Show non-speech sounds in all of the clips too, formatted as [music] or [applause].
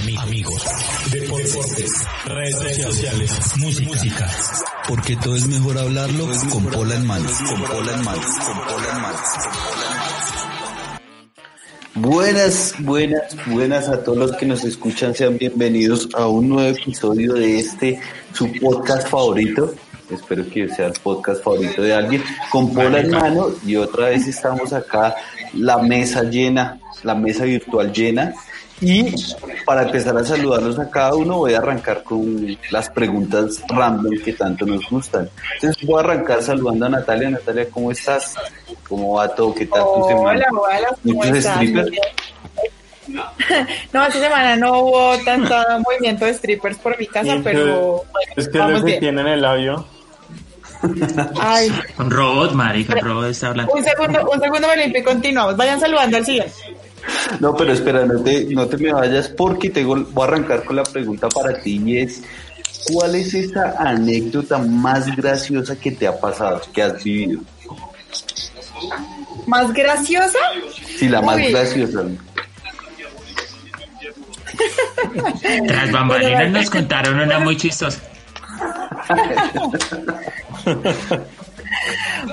amigos, deportes, redes sociales, música. Porque todo es mejor hablarlo con pola en manos, con pola en manos, con pola en manos, Buenas, buenas, buenas a todos los que nos escuchan. Sean bienvenidos a un nuevo episodio de este, su podcast favorito. Espero que sea el podcast favorito de alguien. Con Pola en mano y otra vez estamos acá, la mesa llena, la mesa virtual llena. Y para empezar a saludarlos a cada uno, voy a arrancar con las preguntas random que tanto nos gustan. Entonces voy a arrancar saludando a Natalia. Natalia, ¿cómo estás? ¿Cómo va todo? ¿Qué tal tu semana? Hola, hola. No, esta semana no hubo tanto movimiento de strippers por mi casa, pero Es que vamos les bien. tienen el labio. Ay, Un robot, marica, un robot está hablando. un segundo, un segundo me limpio y continuamos. Vayan saludando al siguiente. No, pero espera, no te, no te me vayas porque tengo, voy a arrancar con la pregunta para ti y es, ¿cuál es esa anécdota más graciosa que te ha pasado, que has vivido? ¿Más graciosa? Sí, la más graciosa. Tras bambalinas nos contaron una muy chistosa. [laughs]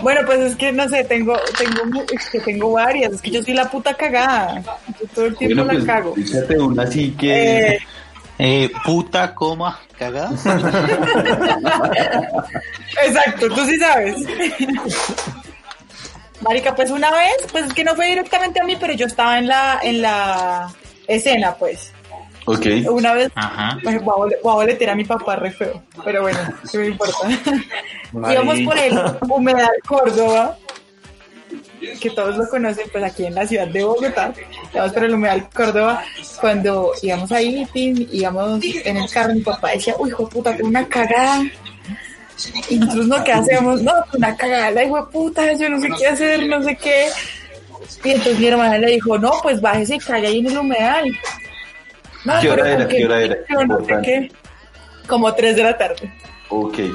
Bueno, pues es que no sé, tengo, tengo, es que tengo varias. Es que yo soy la puta cagada. Yo todo el tiempo Bueno, pues la cago. échate una así que... Eh, Eh, puta, coma, cagada. [laughs] Exacto, tú sí sabes. Marica, pues una vez, pues es que no fue directamente a mí, pero yo estaba en la, en la escena, pues. Ok. Una vez, Ajá. pues, voy a boletear a mi papá re feo, pero bueno, ¿qué me importa? Íbamos por el Humedal Córdoba, que todos lo conocen, pues aquí en la ciudad de Bogotá. Íbamos por el Humedal Córdoba, cuando íbamos ahí, íbamos en el carro, mi papá decía, uy, hijo puta, tengo una cagada. Y nosotros, ¿no? ¿Qué hacemos? No, una cagada, la hijo puta, yo no sé qué hacer, no sé qué. Y entonces mi hermana le dijo, no, pues bájese y cague ahí en el humedal. No, ¿Qué hora pero era? ¿por ¿Qué hora era? No sé Importante. qué. Como tres de la tarde. Ok. [laughs]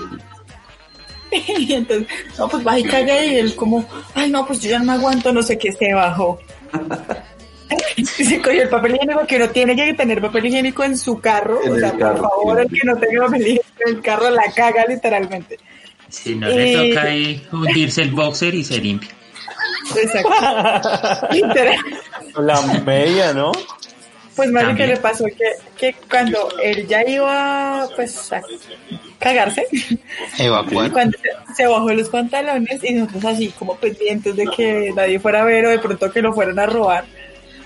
Y entonces, no, pues baja y caga y él como, ay, no, pues yo ya no me aguanto, no sé qué, se bajó. [laughs] Y se cogió el papel higiénico, que no tiene que tener papel higiénico en su carro. En o sea, carro, por favor, el que no tenga papel higiénico en el carro la caga literalmente. Si no le Eh. toca ahí hundirse el boxer y se limpia. [laughs] Exacto. Literal. La media, ¿no? Pues más que También. le pasó que, que cuando él ya iba pues a cagarse, Evacuar. [laughs] cuando se, se bajó los pantalones y nosotros así como pendientes de que nadie fuera a ver o de pronto que lo fueran a robar.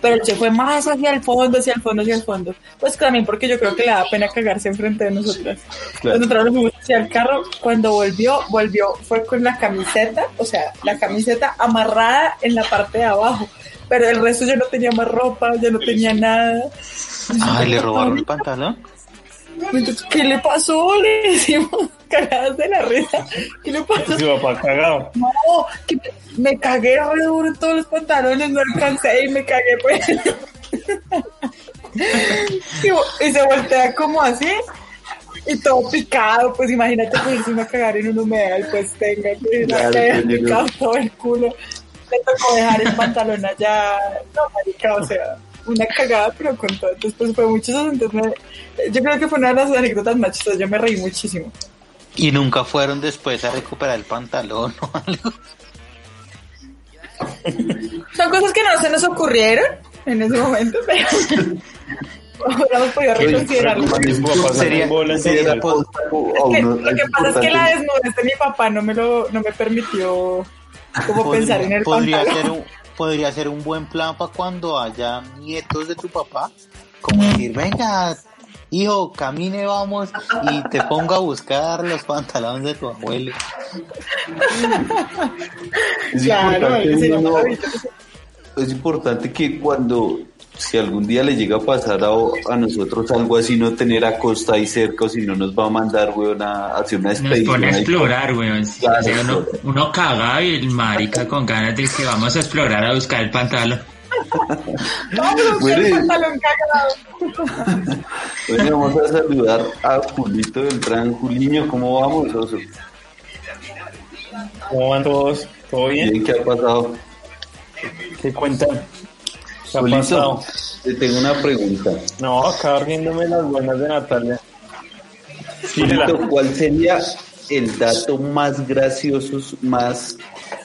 Pero él se fue más hacia el fondo, hacia el fondo, hacia el fondo. Pues también porque yo creo que le da pena cagarse enfrente de nosotras. Claro. Nosotros nos fuimos hacia el carro. Cuando volvió, volvió, fue con la camiseta, o sea, la camiseta amarrada en la parte de abajo. Pero el resto yo no tenía más ropa, yo no tenía nada. Ay, le robaron el pantalón. Entonces, ¿qué le pasó? Le decimos, [laughs] cagadas de la risa. ¿Qué le pasó? Su papá cagado. No, que me, me cagué re duro en todos los pantalones, no alcancé y me cagué pues. [laughs] y, se voltea como así y todo picado, pues imagínate pues irse a cagar en un humedal, pues tenga que Claro, todo el culo. Le tocó dejar el pantalón allá, no marica, o sea, una cagada pero con todo. Entonces pues fue mucho eso, entonces me- yo creo que fue una de las anécdotas más chistosas, yo me reí muchísimo. Y nunca fueron después a recuperar el pantalón o algo. Son cosas que no se nos ocurrieron en ese momento, pero hubiéramos podido reconsiderarlo. Sería- sacó bolas Sí, y era todo. posta, o- Es o que, no, lo que pasa es que la desnudez de mi papá no me lo no me permitió como pensar en el podría pantalón. ser un podría ser un buen plan para cuando haya nietos de tu papá como decir venga hijo camine vamos y te ponga a buscar los pantalones de tu abuelo Es Claro, importante uno- es importante que cuando, si algún día le llega a pasar a, a nosotros algo así, no tener a costa ahí cerca, o si no nos va a mandar, weón, a hacer una Nos expedición. pone a ahí. explorar, weón. Sí, Claro, o sea, uno, uno caga y el marica con ganas de que vamos a explorar a buscar el pantalón. [laughs] Vamos a buscar Bueno, el y- pantalón cagado. [laughs] Bueno, vamos a saludar a Julito Beltrán. Juliño, ¿cómo vamos, oso? ¿Cómo van todos? ¿Todo bien? Bien, ¿qué ha pasado? ¿Qué cuentan? ¿Qué ha Julito, pasado? te tengo una pregunta. No, acá riéndome las buenas de Natalia. ¿cuál sería el dato más gracioso, más...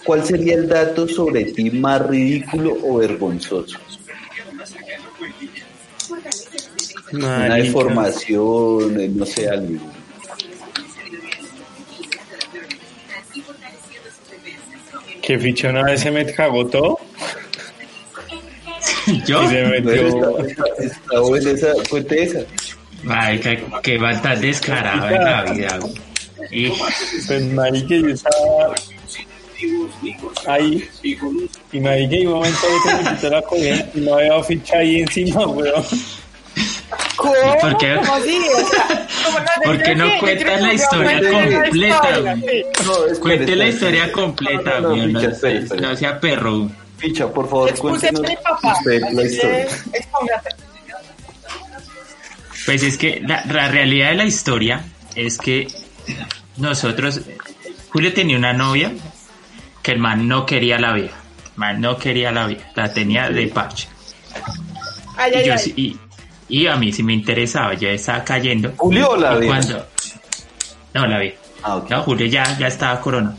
¿Cuál sería el dato sobre ti más ridículo o vergonzoso? Una deformación, eh, no sé, algo. Que ficha una vez se me cagó todo Yo, y se metió. esa, cuente esa. va tan descarado en la vida. Y Pues marica, yo estaba ahí y marica, y un momento que me quitó la corriente y no había ficha ahí encima, weón. ¿Cómo? ¿Por qué? ¿Cómo así? O sea, ¿cómo no? ¿Por qué no que la historia completa, cuente la historia completa, espere. no sea perro. Picha, por favor, cuéntenos usted la historia. Pues es que la, la realidad de la historia es que nosotros, Julio tenía una novia que el man no quería la vieja. El man no quería la vieja, la tenía de parche. Ay, Y, ay, yo ay. sí- y, y a mí sí me interesaba, yo estaba cayendo. ¿Julio o la Y vieja? cuando- No, la vieja. Ah, ok. No, Julio ya, ya estaba corona.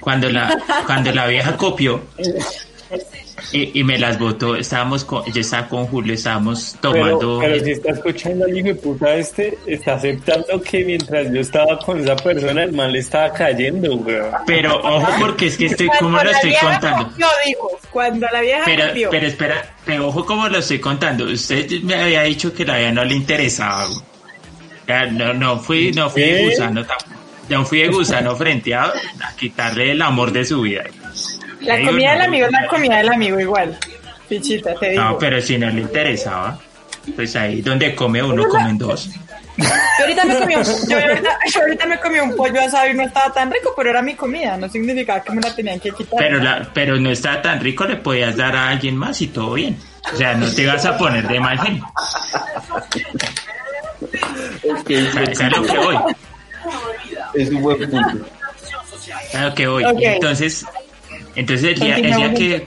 Cuando la, cuando la vieja copió y, y me las botó, estábamos con, yo estaba con Julio, estábamos Pero, tomando. pero si está escuchando al hijo de puta este, está aceptando que mientras yo estaba con esa persona, el man le estaba cayendo, weón. Pero ojo porque es que estoy, ¿cómo lo la estoy vieja contando? copió, dijo. Cuando la vieja Pero, pero espera, pero ojo como lo estoy contando. Usted me había dicho que la vida no le interesaba. no, no fui, no fui de ¿Qué? gusano tampoco. No fui de gusano [laughs] frente a, a quitarle el amor de su vida. La comida del amigo es la comida del amigo igual. Pichita, te digo. No, pero si no le interesaba, pues ahí donde come uno, comen dos. Yo ahorita, me comí un, yo, ahorita, yo ahorita me comí un pollo asado y no estaba tan rico, pero era mi comida. No significaba que me la tenían que quitar. Pero, la, pero no estaba tan rico, le podías dar a alguien más y todo bien. O sea, no te ibas a poner de mal genio. Es lo que voy. es un buen punto. Es a lo que voy. Entonces, entonces el día, el día que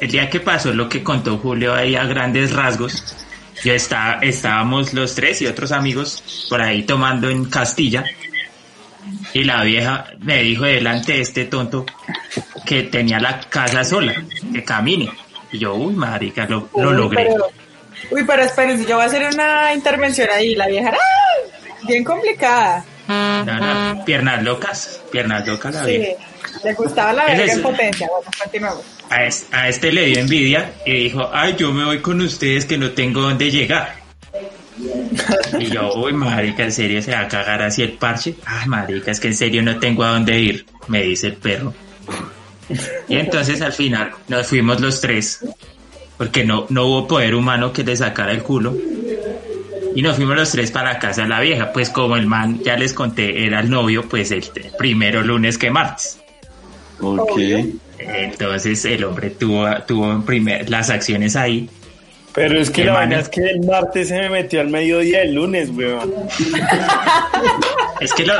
el día que pasó lo que contó Julio ahí a grandes rasgos, yo estaba, estábamos los tres y otros amigos por ahí tomando en Castilla. Y la vieja me dijo delante de este tonto que tenía la casa sola, que camine. Y yo, uy, marica, lo, lo Uy, logré. Pero, uy, pero espérense, yo voy a hacer una intervención ahí. La vieja era ¡ah! bien complicada. No, no, piernas locas, piernas locas la Sí, vieja. le gustaba la verga en potencia. Bueno, continuamos. A, es- a este le dio envidia y dijo, ay, yo me voy con ustedes que no tengo dónde llegar. Y yo, uy, marica, ¿en serio se va a cagar así el parche? Ay, marica, es que en serio no tengo a dónde ir, me dice el perro. Y entonces al final nos fuimos los tres, porque no, no hubo poder humano que le sacara el culo. Y nos fuimos los tres para la casa de la vieja, pues como el man, ya les conté, era el novio, pues el primero lunes que martes. Ok. Entonces el hombre tuvo, tuvo en primer, las acciones ahí. Pero es que Qué la man- verdad es que el martes se me metió al mediodía del lunes, weón. [laughs] Es que lo...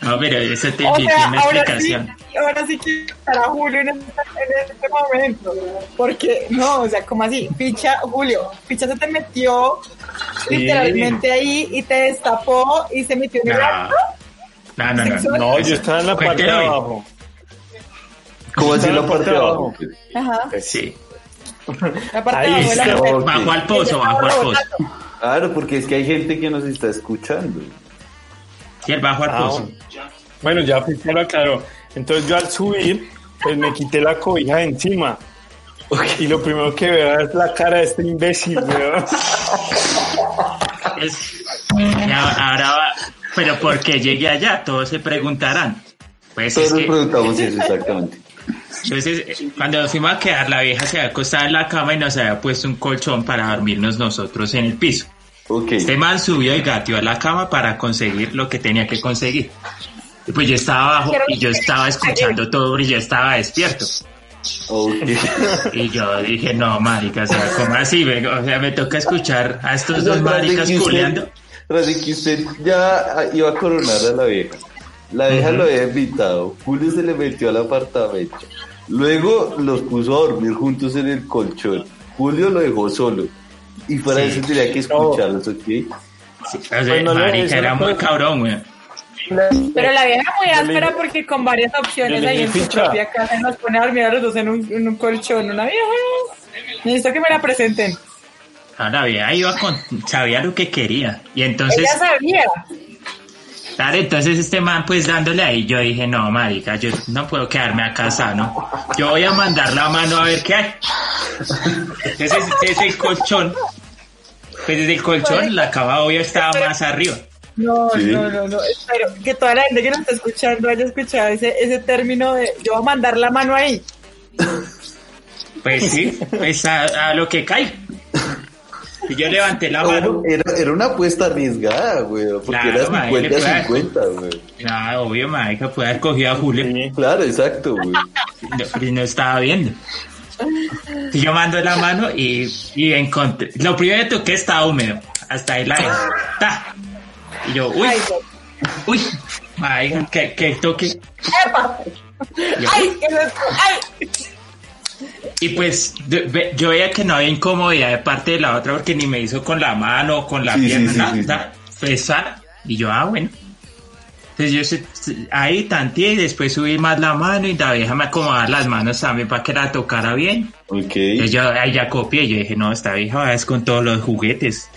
No, pero eso te O tiene sea, una ahora sí, explicación. ahora sí que estará Julio en este, en este momento. Porque, no, o sea, como así, ficha, Julio, ficha se te metió Sí. literalmente ahí y te destapó y se metió en el No, acto. no, no. no. No, yo estaba en la parte de abajo. ¿Cómo así la parte de abajo? Ajá, Sí. la parte Ahí de abajo. Bajo al pozo, bajo al pozo. Claro, porque es que hay gente que nos está escuchando. Sí, el bajo al Ah, pozo. Bueno, ya Ficha lo aclaró. Entonces yo al subir, pues me quité la cobija de encima. Y lo primero que veo es la cara de este imbécil, weón. Es- ahora va... Pero ¿por qué llegué allá? Todos se preguntarán. Pues Todos es nos que... preguntamos eso exactamente. Entonces, cuando nos fuimos a quedar, la vieja se había acostado en la cama y nos había puesto un colchón para dormirnos nosotros en el piso. Este man subió y gateó a la cama para conseguir lo que tenía que conseguir. Y pues yo estaba abajo y yo estaba escuchando todo y yo estaba despierto. [laughs] Y yo dije, no, marica, o sea, ¿cómo así? O sea, me toca escuchar a estos dos maricas culeando. Tras de que usted ya iba a coronar a la vieja. La vieja lo había invitado. Julio se le metió al apartamento. Luego los puso a dormir juntos en el colchón. Julio lo dejó solo. Y fuera de Sí. eso tenía que escucharlos, ¿ok? O sea, Pues no le- marica, eso era muy puede- cabrón, güey. Pero la vieja muy le- áspera porque con varias opciones ahí en su ficha. propia casa nos pone a dormir a los dos en un, en un colchón. Una vieja. Necesito que me la presenten. Ahora vieja iba con, sabía lo que quería. Y entonces, Ella sabía. Claro, entonces este man pues dándole ahí, yo dije, no, marica, yo no puedo quedarme acá sano. Yo voy a mandar la mano a ver qué hay. Entonces desde el colchón, pues desde el colchón la cama obvio estaba más arriba. No, Sí. no, no, no. Espero que toda la gente que nos está escuchando haya escuchado ese, ese término de yo voy a mandar la mano ahí. Pues sí, pues a, a lo que cae. Y yo levanté la mano. Era, era una apuesta arriesgada, güey. Porque Claro, era madre, le puede dar. 50-50, güey. No, obvio, marica, puede haber cogido a Julio. Sí. Claro, exacto, güey. No, pero no estaba viendo. Y yo mando la mano y, y encontré. Lo primero que toqué estaba húmedo. Hasta ahí la. Ta. Y yo, uy, uy, marica, que, que toque. ¡Epa! Yo, ¡Ay! ¿qué es esto? ¡Ay! Y pues yo veía que no había incomodidad de parte de la otra porque ni me hizo con la mano, con la Sí, pierna, sí, nada, sí. Y yo, ah, bueno. Entonces yo ahí tanteé y después subí más la mano y la vieja me acomodaba las manos también para que la tocara bien. Ok. Entonces yo ahí ya copié, yo dije, no, esta vieja es con todos los juguetes.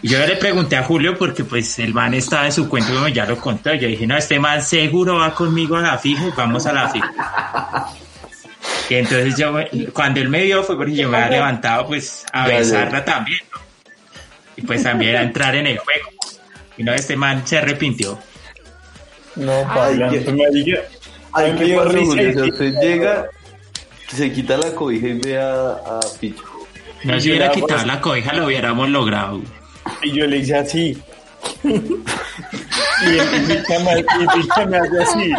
Y yo le pregunté a Julio porque pues el man estaba en su cuento como ya lo contó. Yo dije, no, este man seguro va conmigo a la fija y vamos a la fija. Y entonces yo, me- cuando él me vio fue porque yo me había levantado pues a Ya, ya. besarla también. ¿no? Y pues también a entrar en el juego. Y no, este man se arrepintió. No, qué- marica, Ay, me ¿qué pasa, risa Julio? usted llega, se quita la cobija y ve a, a Picho. No yo hubiera quitado la cobija, lo hubiéramos logrado. Y yo le hice así. [laughs] y el me, me hace así.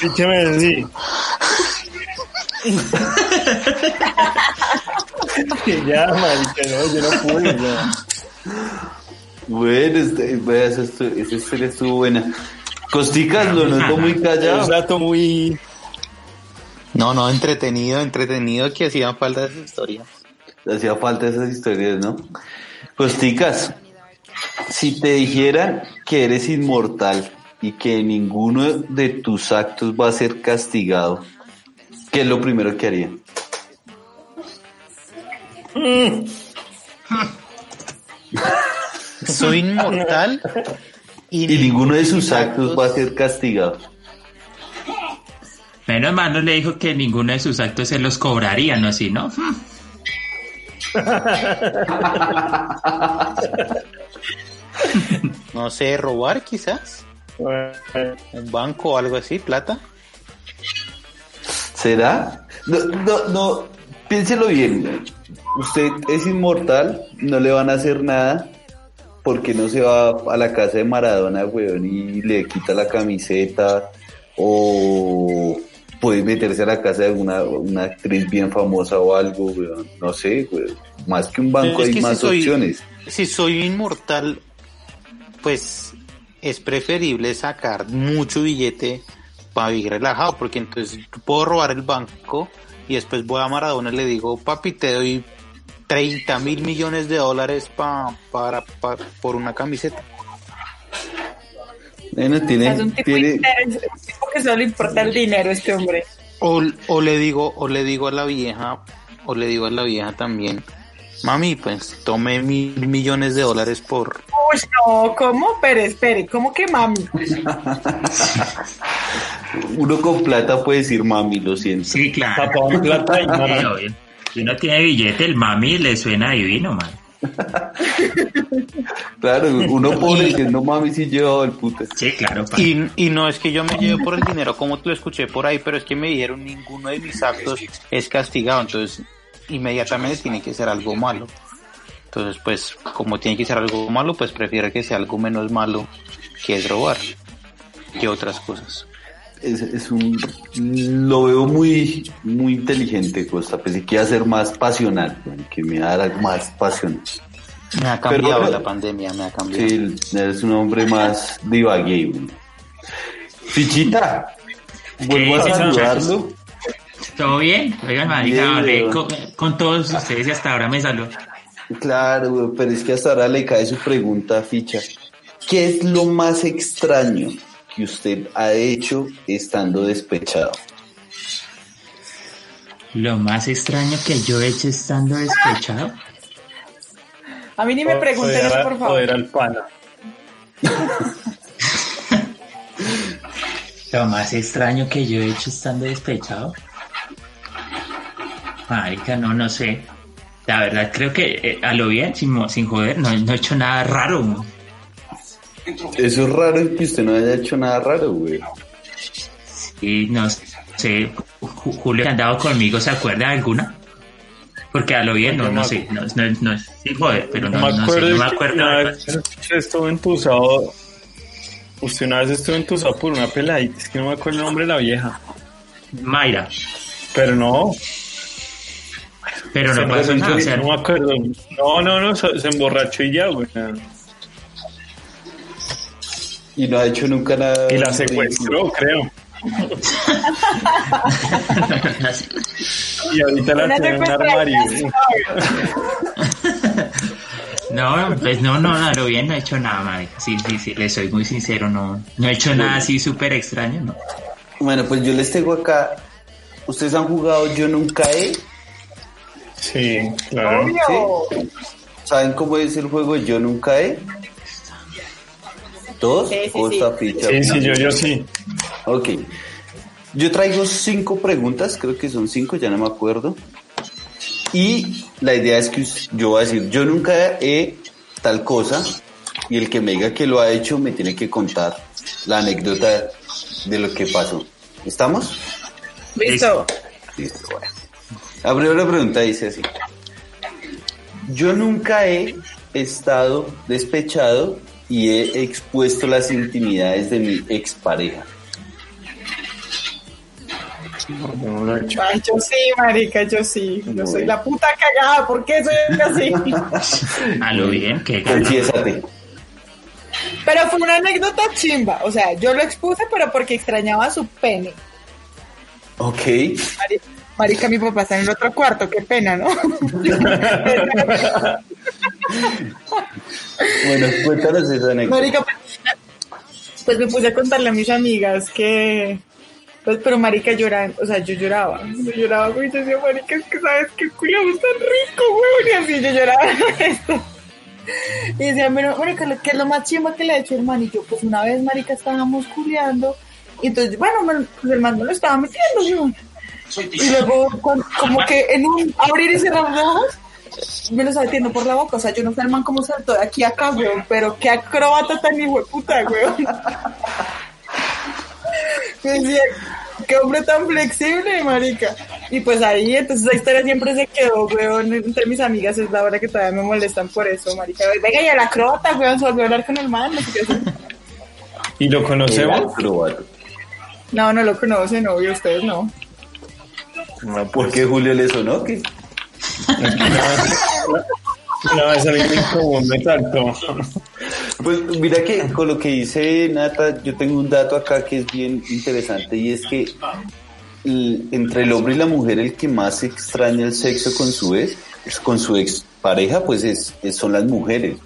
Picha me hace así. Que ya, marica, no, yo no pude, ya. Bueno, este, esa, historia estuvo buena. Costicas lo noto muy Un callado. rato muy... No, no, entretenido, entretenido que hacían falta esas historias. Hacía falta esas historias, ¿no? Costicas, si te dijeran que eres inmortal y que ninguno de tus actos va a ser castigado, ¿qué es lo primero que haría? Soy inmortal y, Y ninguno de sus actos va a ser castigado. Menos mal no le dijo que ninguno de sus actos se los cobrarían, ¿no? Así, ¿no? [laughs] No sé, robar quizás. Un banco o algo así, plata. ¿Será? No, no, no, piénselo bien. Usted es inmortal, no le van a hacer nada porque no se va a la casa de Maradona, weón, y le quita la camiseta o puede meterse a la casa de una, una actriz bien famosa o algo, weón. No sé, weón. Más que un banco Es hay si más soy- opciones. Si soy inmortal, pues es preferible sacar mucho billete para vivir relajado, porque entonces puedo robar el banco y después voy a Maradona y le digo, papi, te doy 30 mil millones de dólares pa, para, pa- por una camiseta. Bueno, tiene, es un tipo, tiene, interés- un tipo que solo le importa el dinero este hombre. O, o le digo, o le digo a la vieja, o le digo a la vieja también, mami, pues tome mil millones de dólares por, Uy, no, ¿cómo? Pero espere, ¿cómo que mami? [laughs] uno con plata puede decir mami, lo siento. Sí, claro. Papá plata y Sí, mami. obvio. Si uno tiene billete, el mami le suena divino, man. [laughs] Claro, uno pobre diciendo mami si llevaba el puta. Sí, claro. Y, y no es que yo me lleve por el dinero como te lo escuché por ahí, pero es que me dijeron ninguno de mis actos es castigado, entonces inmediatamente tiene que ser algo malo. Entonces, pues, como tiene que ser algo malo, pues prefiero que sea algo menos malo que es robar que otras cosas. es, es un lo veo muy muy inteligente Costa pensé que iba a ser más pasional que me da algo más pasional Me ha cambiado Pero- la pandemia, me ha cambiado. sí eres un hombre más divague. Fichita vuelvo a saludarlo ¿Todo bien? Oigan, marica, hablé con, con todos ustedes y hasta ahora me saludó. Claro, pero es que hasta ahora le cae su pregunta ficha. ¿Qué es lo más extraño que usted ha hecho estando despechado? Lo más extraño que yo he hecho estando despechado. A mí ni me pregunten eso, a- por favor. joder al pana. [laughs] Lo más extraño que yo he hecho estando despechado. Marica, no, no sé. La verdad, creo que eh, a lo bien, sin, joder, no, no he hecho nada raro. Eso es raro que usted no haya hecho nada raro, güey. Y no sé, Ju- Julio que ha andado conmigo, ¿se acuerda de alguna? Porque a lo bien, no, no sé, no, no, no, sin joder, pero no, No me no sé, acuerdo, no me acuerdo. una vez entusado. Usted una vez estuvo entusado por una peladita, es que no me acuerdo el nombre de la vieja. Mayra, Pero no, pero no sentó- nada, o sea, no me acuerdo. No, no, no, se, emborrachó y ya, güey. Y no ha hecho nunca nada. Y la secuestró, creo. [laughs] Y ahorita la tiene en un armario. No, pues no, no, a lo bien no he hecho nada, marica. Sí, sí, sí, le soy muy sincero, no, no he hecho nada así súper extraño, ¿no? Bueno, pues yo les tengo acá. ¿Ustedes han jugado Yo Nunca He? Sí, claro. Obvio. ¿Saben cómo es el juego Yo Nunca He? ¿Todos? Sí, sí, ¿O sí. ficha? Sí, sí, yo, yo sí. Ok. Yo traigo cinco preguntas, creo que son cinco, ya no me acuerdo. Y la idea es que yo voy a decir, yo nunca he tal cosa, y el que me diga que lo ha hecho me tiene que contar la anécdota de lo que pasó. ¿Estamos? Listo. Listo, bueno. La primera pregunta dice así. Yo nunca he estado despechado y he expuesto las intimidades de mi expareja. No, no lo he hecho. Ay, yo sí, marica, yo sí. Yo soy la puta cagada. ¿Por qué soy así? [laughs] A lo bien, que Confiésate. Pero fue una anécdota chimba. O sea, yo lo expuse, pero porque extrañaba su pene. Ok. Mari- Marica, mi papá está en el otro cuarto. Qué pena, ¿no? [laughs] Bueno, cuéntanos esa anécdota. Marica, pues me puse a contarle a mis amigas que, pues, pero marica lloran, o sea, yo lloraba, yo lloraba porque yo decía, marica, es que sabes que culo tan rico, weón, y así yo lloraba esto. [laughs] Y decían, pero, marica, ¿qué es lo más chimba que le ha hecho el man? Y yo, pues, una vez, marica, estábamos culeando, y entonces, bueno, pues, el man me lo estaba metiendo, Y luego, con- como que en un abrir y cerrar de ojos, me lo estaba metiendo por la boca. O sea, yo no sé el man cómo saltó de aquí a acá, weón. Pero qué acróbata tan hijo de puta, weón. [laughs] Decía, qué hombre tan flexible, marica. Y pues ahí, entonces esa historia siempre se quedó, weón, entre mis amigas. Es la hora que todavía me molestan por eso, marica. Venga, y el acróbata, weón, se volvió a hablar con el man. No, sé qué. ¿Y lo conocemos? acróbata. no, no lo conocen, obvio, ustedes no. ¿Por qué Julio le sonó? ¿Qué? Una vez en común me saltó. Pues mira que con lo que dice Nata, yo tengo un dato acá que es bien interesante y es que entre el hombre y la mujer el que más extraña el sexo con su ex, con su ex pareja, pues es, es- son las mujeres.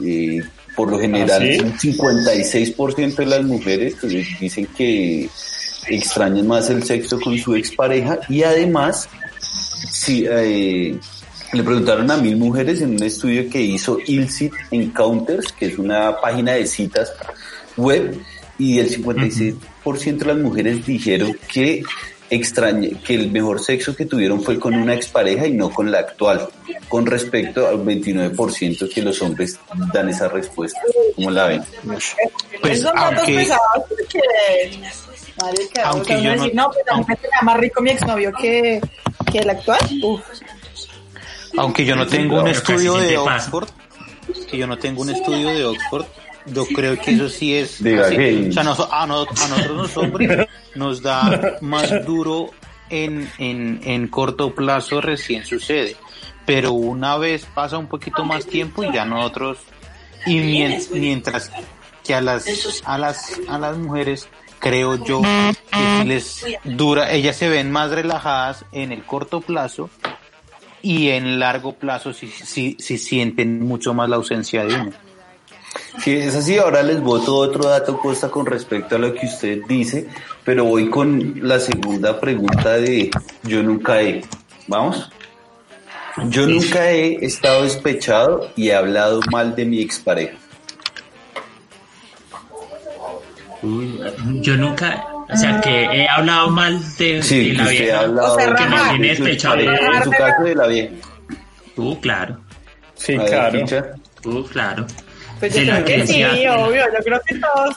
Y por lo general, ¿Ah, sí? un 56% de las mujeres pues, dicen que extrañan más el sexo con su expareja y además Sí, eh, le preguntaron a mil mujeres en un estudio que hizo Illicit Encounters, que es una página de citas web, y el 56% de las mujeres dijeron que extrañe, que el mejor sexo que tuvieron fue con una expareja y no con la actual, con respecto al 29% que los hombres dan esa respuesta. ¿Cómo la ven? Pues, Esos son datos aunque- pesados porque, marica, Aunque yo no- decir, no, pues a mí me queda más rico mi exnovio que, que el actual. Uf. Aunque yo no tengo un estudio de. Oxford, que yo no tengo un estudio de Oxford, yo creo que eso sí es Diga, así. O sea, nos- a, no- a nosotros los hombres nos da más duro en, en, en corto plazo recién sucede. Pero una vez pasa un poquito más tiempo y ya nosotros, y mien- mientras que a las, a las, a las mujeres creo yo que les dura, ellas se ven más relajadas en el corto plazo y en largo plazo si si si sienten mucho más la ausencia de uno. Sí, es así. Ahora les voto otro dato, Costa, con respecto a lo que usted dice, pero voy con la segunda pregunta de yo nunca he. ¿Vamos? Yo nunca he estado despechado y he hablado mal de mi expareja. Yo nunca, o sea, que he hablado mal de, Sí, de que la usted ha vieja. hablado O sea, que me tiene despechado. expareja, en su caso de la vieja. Tú, claro. Sí, ver, claro. Picha. Tú, claro. Pues yo De la creo que que sí, decía- obvio, yo creo que todos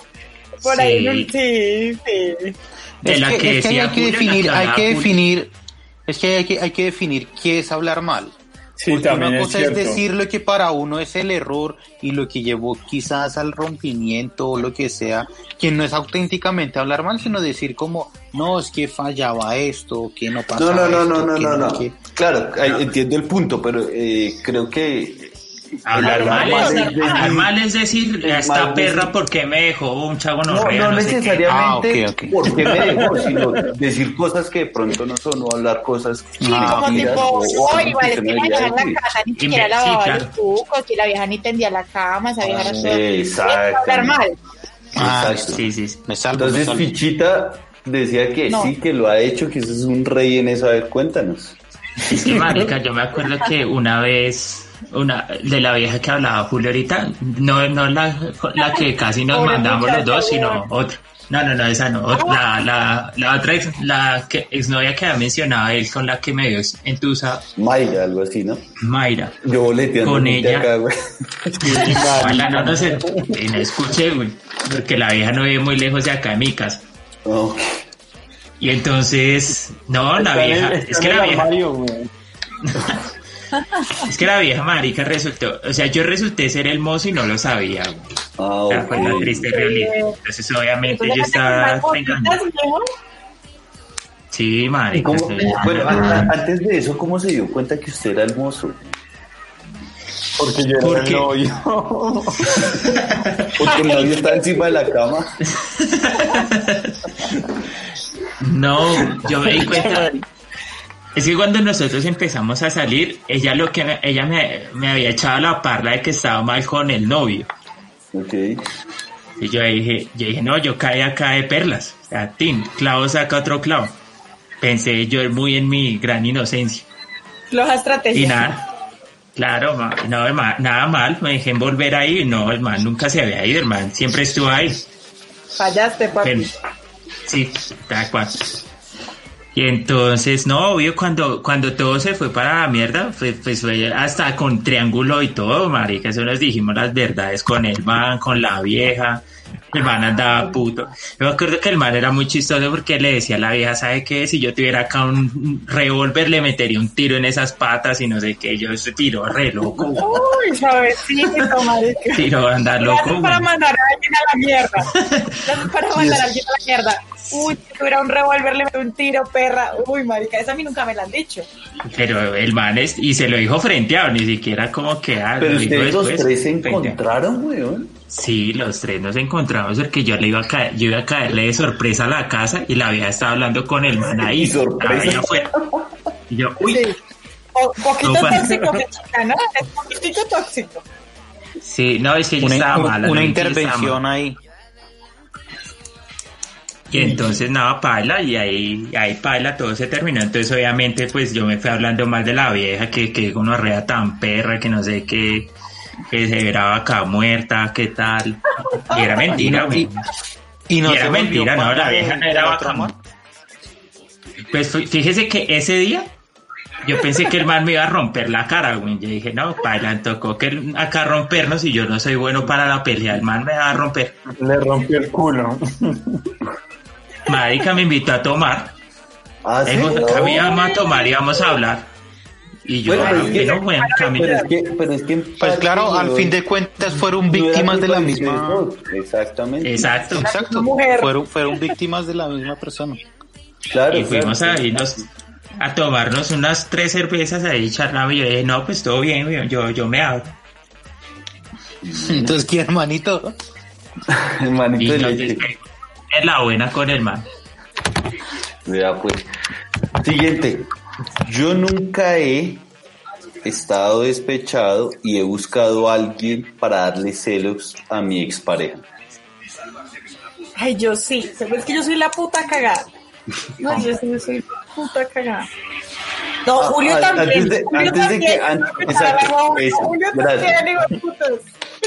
por Sí. ahí, sí, sí. De es la que, que es que decía hay que definir, que hay que definir, es que hay que, hay que definir qué es hablar mal. Sí, Porque también una es cosa es, cierto. decir lo que para uno es el error y lo que llevó quizás al rompimiento o lo que sea, que no es auténticamente hablar mal, sino decir como, no, es que fallaba esto, que no No, pasaba no, no, esto, no, no, no, no. que- Claro, ahí entiendo el punto, pero eh, creo que Hablar Hablar mal, mal, es, hablar mal. hablar mal es decir, Mal esta es perra decir- porque me dejó un chavo no, no, no no sé qué. necesariamente Ah, ok, ok. porque me dejó, [laughs] sino decir cosas que de pronto no son, o hablar cosas Sí, Ah, como tipo, o- o oh, algo igual que que la vieja en la casa ni siquiera Sí, lavaba claro. los tucos, que la vieja ni tendía la cama, esa vieja era Ah, exacto. Hablar mal. Ah, Exacto. Sí, sí, sí. me salvo, Entonces. Fichita decía que No. sí, que lo ha hecho, que eso es un rey en eso. A ver, cuéntanos. Es que, marica, yo me acuerdo que una vez, una de la vieja que hablaba Julio ahorita, no, no la, la [laughs] que casi nos Pobre mandamos los dos, sino otra. No, no, no, esa no. otra- La, [laughs] la, la otra ex, la que, exnovia que había mencionado él con la que me dio en Tusa, Mayra, algo así, ¿no? Mayra. Yo boleteando Con ella. acá, güey. [laughs] Ojalá no, no no escuché, güey, porque la vieja no vive muy lejos de acá de mi casa. No. Y entonces, no, la en vieja, es en que la vieja. Es que la vieja marica resultó, o sea, yo resulté ser el mozo y no lo sabía, güey. Ah, O sea, fue la triste realidad. Entonces, obviamente, yo estaba. Sí, ¿Y marica. cómo- bueno, antes de eso, ¿cómo se dio cuenta que usted era hermoso? Porque yo era ¿Por el qué? novio. [laughs] Porque el novio está encima de la cama. No, yo me di cuenta. Es que cuando nosotros empezamos a salir, ella lo que me- ella me, me había echado la parla de que estaba mal con el novio. Ok. Y yo dije, yo dije, no, yo caí acá de perlas. O sea, tin, clavo saca otro clavo. Pensé yo muy en mi gran inocencia. Floja estrategia. Y nada. Claro, ma- no, ma- nada mal, me dejé envolver ahí. No, el man nunca se había ido, el man siempre estuvo ahí. Fallaste, papi. Pero- sí, tal cual. Y entonces, no, obvio, cuando, cuando todo se fue para la mierda, fue, pues fue hasta con triángulo y todo, marica, eso nos dijimos las verdades con el man, con la vieja, el man andaba puto. Yo me acuerdo que el man era muy chistoso porque le decía a la vieja, ¿sabe qué? Si yo tuviera acá un revólver, le metería un tiro en esas patas y no sé qué, yo ese tiro re loco, Uy, suavecito, marica. tiro a andar loco. Gracias para mandar a alguien a la mierda. Gracias para [laughs] mandar a alguien a la mierda. Uy, si tuviera un revólver, le meto un tiro, perra. Uy, marica, eso a mí nunca me lo han dicho. Pero el man es, y se lo dijo frenteado, ni siquiera como que ah, Pero ustedes los tres se encontraron, weón. Sí, los tres nos encontramos porque yo le iba a caer, yo iba a caerle de sorpresa a la casa y la vieja estaba hablando con el man [laughs] ahí. Y sorpresa. afuera. Y yo, uy, Sí. Po- poquito No tóxico que chica, ¿no? Es poquitico tóxico. sí, no, es que yo Una, estaba una- mala. una intervención ahí. Y entonces nada, paila, y ahí, ahí paila, todo se terminó. Entonces obviamente pues yo me fui hablando mal de la vieja, que, que una rea tan perra, que no sé qué, que se verá acá muerta, qué tal. Y era mentira, güey. Y no Y era mentira, no, la vieja era bacán. man. Pues fí- fíjese que ese día yo pensé que el man me iba a romper la cara, güey. Yo dije, no, paila, tocó que acá rompernos y yo no soy bueno para la pelea. El man me va a romper. Le rompió el culo. Marica me invitó a tomar. Ah, sí. Dijo, no. A tomar y vamos a hablar. Y yo, Bueno, pero es que- bueno, bueno. Pero es que, pero es que Pues claro, al fin de cuentas fueron no víctimas de la misma. Exactamente. Exacto. Exacto. mujer. Fueron, fueron víctimas de la misma persona. Claro, Y fuimos claro. a irnos a tomarnos unas tres cervezas ahí charlando y yo dije, no, pues todo bien, yo, yo me hago. [laughs] Entonces, ¿qué hermanito? [laughs] Hermanito en la buena con el man. Mira, pues. Siguiente. Yo nunca he estado despechado y he buscado a alguien para darle celos a mi expareja. Ay, yo sí. ¿Sabes que yo soy la puta cagada? No, [laughs] yo sí soy la puta cagada. No, Ah, Julio ah, también. antes de- Julio antes de que-.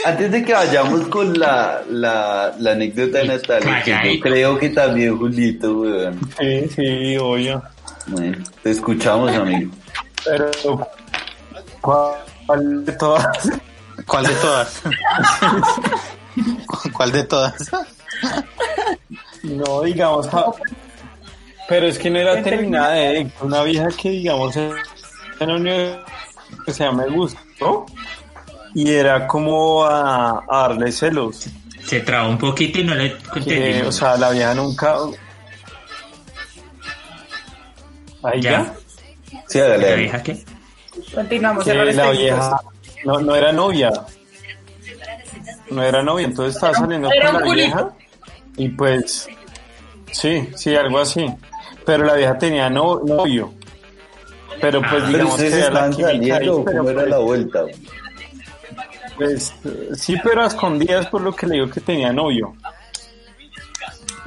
Antes de que vayamos con la, la, la anécdota de Natalia, que yo creo que también Julito, weón. Sí, sí, obvio. Bueno, te escuchamos, amigo. Pero, ¿cuál de todas? ¿Cuál de todas? [laughs] ¿Cuál de todas? No, digamos, ja- pero es que no era terminada de una vieja que, digamos, en la universidad me gustó y era como a, a darle celos. Se trabó un poquito y no le Que, o sea, la vieja nunca. Ahí Ya. ya. Sí, ¿La vieja qué? Continuamos. Que la vieja no, no era novia. No era novia, entonces estaba saliendo con la vieja y pues sí, sí, algo así. Pero la vieja tenía no, novio. Pero pues Ah, Pero digamos ustedes que era la química ahí, pero ¿cómo era pues, la vuelta? pues, sí, pero a escondidas por lo que le digo que tenía novio.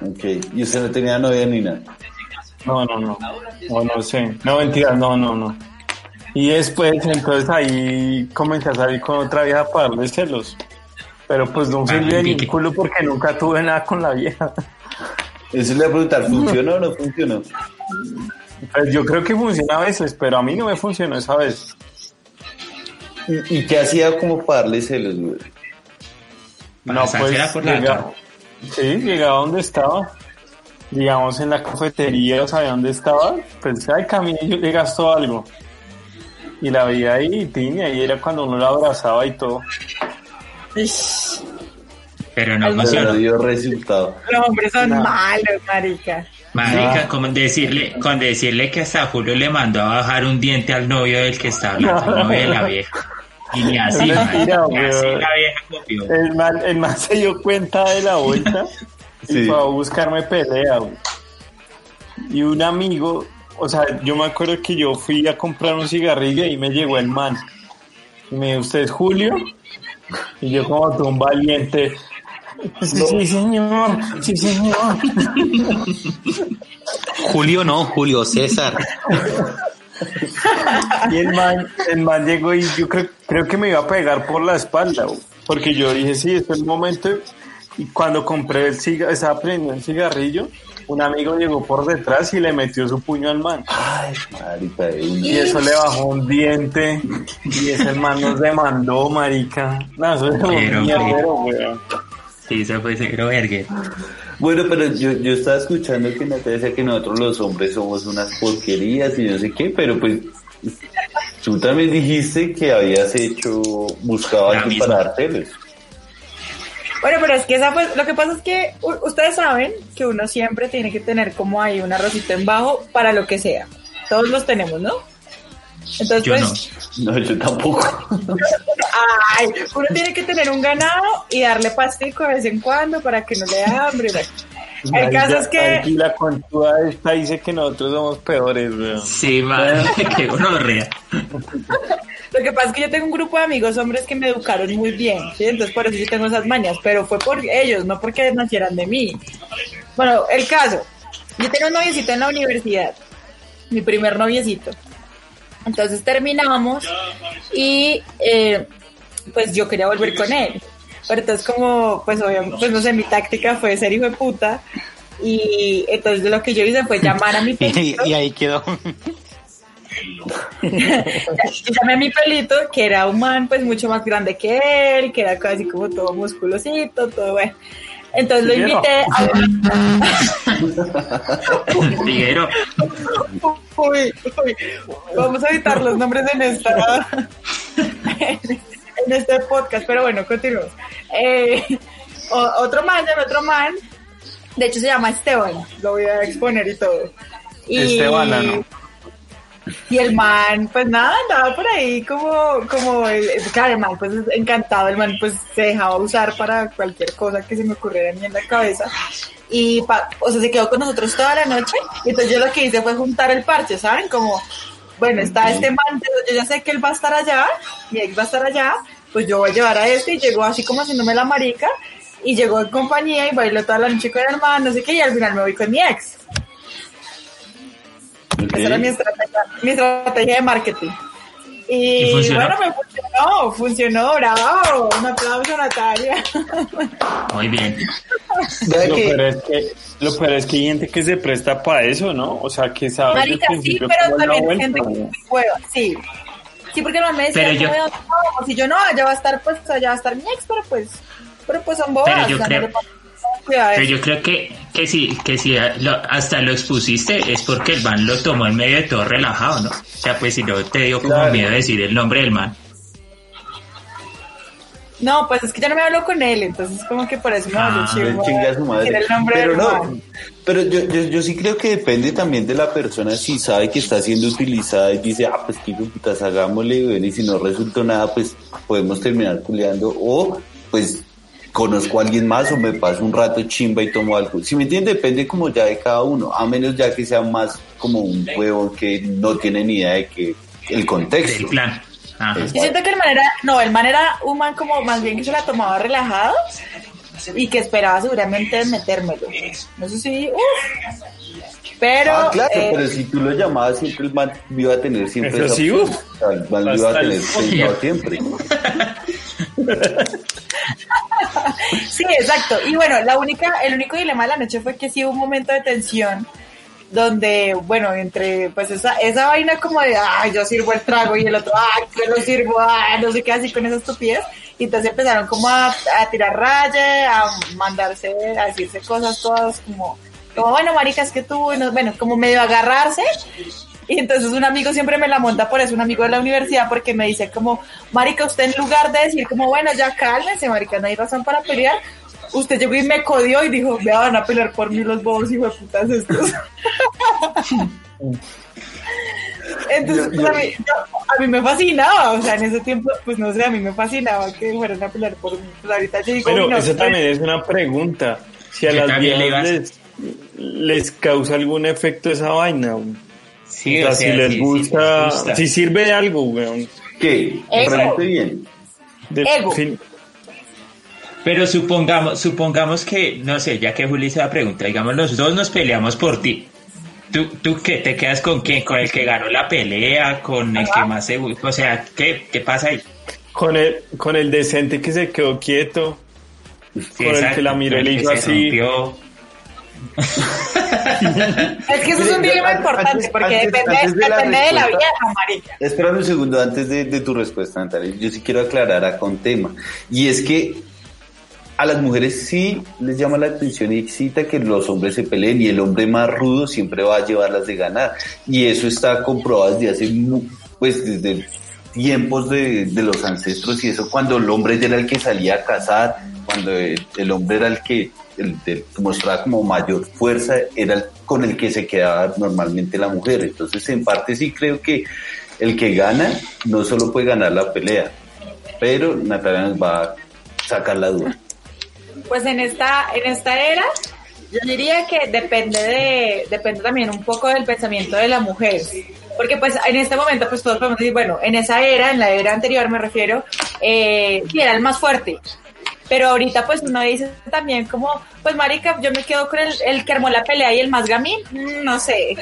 Ok, y usted no tenía novia ni nada. No, no, no. No, no sé. No, mentira, no, no, no. Y después, entonces ahí comencé a salir con otra vieja para darle celos. Pero pues no sirvió de ningún porque nunca tuve nada con la vieja. Eso le voy a preguntar, ¿funcionó o no funcionó? Pues yo creo que funciona a veces, pero a mí no me funcionó esa vez. ¿Y, y qué hacía como para darle celos, güey? No, pues Pasársela por la llega- cara. sí, llegaba donde estaba. Digamos en la cafetería, sabía dónde estaba. Al camino yo le gastó algo. Y la veía ahí, y tin, y ahí era cuando uno la abrazaba y todo. Pero no funcionó. no dio resultado. Los hombres son No. malos, marica. Marica, con decirle, con decirle que hasta Julio le mandó a bajar un diente al novio del que está hablando, el novio de la vieja. Y ni así, marica, ni así la vieja copió. El man, el man se dio cuenta de la vuelta [laughs] Sí. y fue a buscarme pelea. güey. Y un amigo, o sea, yo me acuerdo que yo fui a comprar un cigarrillo y me llegó el man. Y me dijo, ¿usted es Julio? Y yo como un valiente. Sí, sí, señor, sí, señor. Julio no, Julio César. Y el man, el man llegó y yo creo, creo que me iba a pegar por la espalda, porque yo dije, sí, este es el momento. Y cuando compré el cigarrillo, estaba prendiendo el cigarrillo, un amigo llegó por detrás y le metió su puño al man. Ay, marica, Y eso le bajó un diente. Y ese man nos demandó, marica. No, eso es un mierdero, weón. Sí, se fue cero vergue. Bueno, pero yo, yo estaba escuchando que Natalia decía que nosotros los hombres somos unas porquerías y no sé qué, pero pues tú también dijiste que habías hecho, buscado a La alguien misma. para dártelos. Bueno, pero es que esa pues, lo que pasa es que u- ustedes saben que uno siempre tiene que tener como ahí un arrocito en bajo para lo que sea. Todos los tenemos, ¿no? Entonces, Yo pues, No, yo tampoco. ay, uno tiene que tener un ganado y darle pastico de vez en cuando para que no le dé hambre. ¿no? El caso es que Aquí la contuda esta dice que nosotros somos peores, weón. Sí, madre, [laughs] qué gonorrea. Lo que pasa es que yo tengo un grupo de amigos hombres que me educaron muy bien, ¿sí? Entonces por eso yo tengo esas mañas, pero fue por ellos, no porque nacieran de mí. Bueno, el caso, yo tenía un noviecito en la universidad, mi primer noviecito. Entonces terminamos y eh, pues yo quería volver con él. Pero entonces como, pues obviamente, pues no sé, mi táctica fue ser hijo de puta. Y entonces lo que yo hice fue llamar a mi Y, [laughs] pelito. y ahí quedó. Yo [laughs] llamé a mi pelito, que era un man pues mucho más grande que él, que era casi como todo musculosito, todo bueno. Entonces lo invité a... Tiguero, [laughs] Uy, uy, vamos a evitar los nombres en esta en este podcast, pero bueno, continuamos. Eh, otro man, otro man, de hecho se llama Esteban, lo voy a exponer y todo. Y, Esteban, ¿no? Y el man, pues nada, andaba por ahí como, como, el, claro, el man pues encantado, el man pues se dejaba usar para cualquier cosa que se me ocurriera a mí en la cabeza. Y, o sea, se quedó con nosotros toda la noche. Y entonces yo lo que hice fue juntar el parche, ¿saben? Como, bueno, está este man, yo ya sé que él va a estar allá, y él va a estar allá, pues yo voy a llevar a este, y llegó así como haciéndome la marica, y llegó en compañía y bailó toda la noche con el hermano, no sé qué, y al final me voy con mi ex. Esa era mi estrategia, mi estrategia de marketing. Y, bueno, me funcionó, funcionó, bravo. Un aplauso, Natalia. [laughs] Muy bien. Lo peor, es que, lo peor es que hay gente que se presta para eso, ¿no? O sea, que sabe. Marica, sí, pero también hay gente que juega, sí. Sí, porque no me decía, pero yo... no, si yo no, allá va a estar, pues allá va a estar mi ex, pero pues, pero pues son bobas. Pero yo creo, pero yo creo que, que si, que si hasta lo expusiste es porque el man lo tomó en medio de todo relajado, ¿no? O sea, pues si no te dio como miedo decir el nombre del man. No, pues es que yo no me hablo con él, entonces como que por eso me hablo ah, chivo. su madre. pero no, pero yo, yo, yo, sí creo que depende también de la persona si sabe que está siendo utilizada y dice, ah, pues qué putas, hagámosle, y si no resultó nada, pues podemos terminar culeando, o pues conozco a alguien más o me paso un rato chimba y tomo algo. Si me entiende, depende como ya de cada uno, a menos ya que sea más como un huevo que no tiene ni idea de que el contexto. El plan. Yo siento que el man era, no, el man era un man como más bien que se la tomaba relajado y que esperaba seguramente metérmelo. No sé si, uff. Pero. Ah, claro, eh, pero si tú lo llamabas, siempre el man iba a tener siempre. Eso sí, uff. el man iba a tener siempre. [laughs] [laughs] sí, exacto. Y bueno, la única, el único dilema de la noche fue que sí hubo un momento de tensión donde, bueno, entre pues esa, esa vaina como de, ay, yo sirvo el trago y el otro, ay, yo lo sirvo, ay, no sé qué, así con esa estupidez. Y entonces empezaron como a, a tirar raya, a mandarse, a decirse cosas todas como, como bueno, marica, es que tú, bueno, como medio agarrarse. Y entonces un amigo siempre me la monta por eso, un amigo de la universidad, porque me dice como, marica, usted en lugar de decir como, bueno, ya cálmese, marica, no hay razón para pelear, usted llegó y me codió y dijo, me van a pelear por mí los bobos y putas estos. [laughs] Entonces, pues, a, mí, a, mí, me fascinaba, o sea, en ese tiempo, pues no sé, a mí me fascinaba que fueran a pelear por mí. Pues ahorita yo digo, Pero eso también es una pregunta. Si a las viejas les, les, causa algún efecto esa vaina. Sí, o sea, si les gusta, si sirve de algo, weón. ¿Qué? Ego. bien. Ego. Pero supongamos, supongamos que, no sé, ya que Juli se va a preguntar, digamos, los dos nos peleamos por ti. ¿Tú, ¿Tú qué? ¿Te quedas con quién? ¿Con el que ganó la pelea? ¿Con el que más se... O sea, ¿qué, qué pasa ahí? Con el, con el decente que se quedó quieto. con el que la miró y le hizo así. [laughs] [laughs] es que eso es un dilema importante porque depende, de, la, de la vida marica. Espera un segundo antes de, de, tu respuesta, Natalia. Yo sí quiero aclarar acá un tema. Y es que a las mujeres sí les llama la atención y excita que los hombres se peleen y el hombre más rudo siempre va a llevarlas de ganar. Y eso está comprobado desde hace, pues desde tiempos de, de los ancestros y eso cuando el hombre era el que salía a cazar, cuando el, hombre era el que el, mostraba como mayor fuerza, era el, con el que se quedaba normalmente la mujer. Entonces, en parte sí creo que el que gana no solo puede ganar la pelea, pero Natalia nos va a sacar la duda. Pues en esta, en esta era, yo diría que depende de, depende también un poco del pensamiento de la mujer. Porque pues en este momento pues todos podemos decir, bueno, en esa era, en la era anterior me refiero, eh, era el más fuerte. Pero ahorita pues uno dice también como, pues marica, yo me quedo con el, el que armó la pelea y el más gamín, mm, no sé.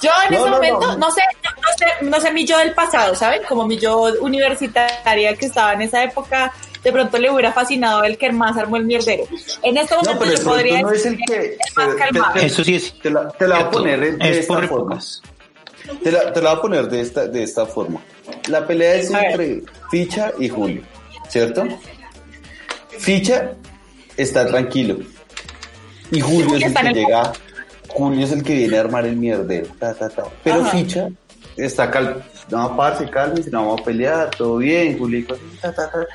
Yo en ese momento, no. sé, no sé, no sé mi yo del pasado, ¿saben? Como mi yo universitaria que estaba en esa época de pronto le hubiera fascinado el que más armó el mierdero. En este momento yo podría no es el que, más calmado. Eso sí es. Te la, te la voy a poner de esta forma. Te la, te la, voy a poner de esta, de esta forma. La pelea es entre Ficha y Julio, ¿cierto? Ficha está tranquilo. Y Julio es el que llega. Julio es el que viene a armar el mierdero. Pero Ficha está cal no, parce, cálmese, no vamos a pelear, todo bien, Julio. Ta, ta, ta.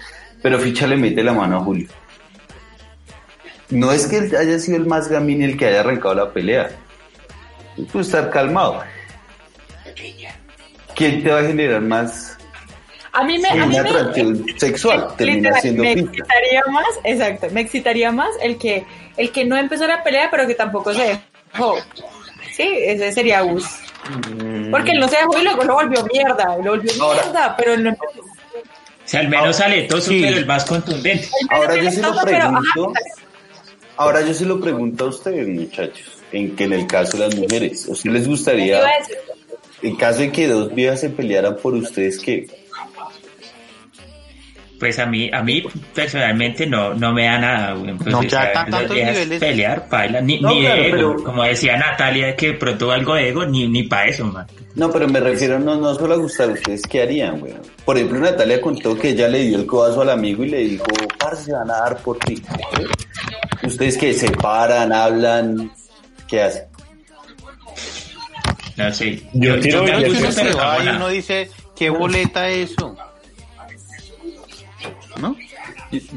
Pero Ficha le mete la mano a Julio. No es que él haya sido el más gamín el que haya arrancado la pelea. Puede estar calmado. ¿quién te va a generar más A mí me, a mí una me- atracción sexual? Termina literal, siendo me pista. excitaría más, exacto, me excitaría más el que el que no empezó la pelea pero que tampoco se dejó. Sí, ese sería Gus. Porque él no se dejó y luego lo volvió mierda, lo volvió Ahora- mierda, pero no empezó. O sea, al menos sale todo Sí. pero el más contundente. Ahora yo se lo pregunto, ahora yo se lo pregunto a ustedes, muchachos, en que en el caso de las mujeres, ¿a ustedes les ¿qué gustaría, en caso de que dos viejas se pelearan por ustedes, que Pues a mí, a mí personalmente no, no me da nada, güey. Pues, No, o sea, tantos niveles. pelear, paila, ni, No, ni claro, de ego, pero- como decía Natalia, que pronto algo de ego, ni, ni para eso, man. No, pero me refiero no, no solo a gustar, ¿ustedes qué harían, güey? Por ejemplo, Natalia contó que ella le dio el codazo al amigo y le dijo, parce, se van a dar por ti. ¿Ustedes que se paran, hablan, qué hacen? No sé. Yo.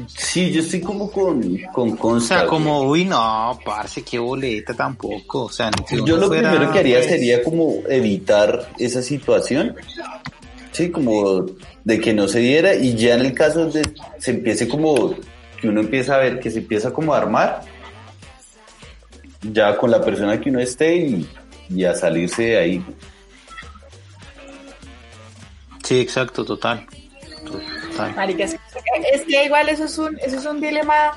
Sí, yo estoy como con, con O Consta. sea, como, uy, no, parce, qué boleta tampoco. O sea, si Yo lo fuera, primero que haría pues, sería como evitar esa situación, sí, como de que no se diera y ya en el caso donde se empiece como, que uno empieza a ver que se empieza como a armar, ya con la persona que uno esté y, y a salirse de ahí. Sí, exacto, total. Total. Marica, es, es que igual eso es un, eso es un dilema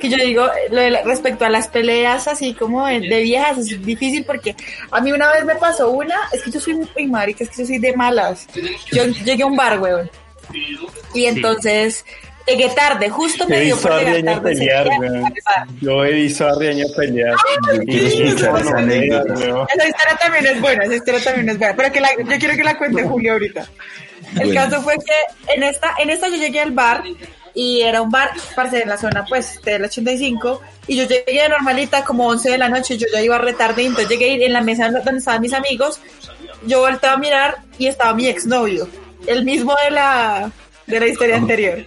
que yo digo lo de la- respecto a las peleas así como de, de viejas es difícil porque a mí una vez me pasó una, es que yo soy muy marica, es que yo soy de malas. Yo llegué a un bar, weón. Y entonces llegué tarde, justo me dio por llegar tarde. pelear. Yo he visto a Riaño pelear. escuchar esa anécdota. Esa historia también es buena, esa historia también es buena, pero que la, yo quiero que la cuente Julio ahorita. El [laughs] Bueno. caso fue que en esta, en esta yo llegué al bar y era un bar, parce, en la zona pues del 85 y yo llegué normalita como 11 de la noche, yo ya iba retarde, entonces llegué en la mesa donde estaban mis amigos, yo volteé a mirar y estaba mi exnovio, el mismo de la, de la historia anterior.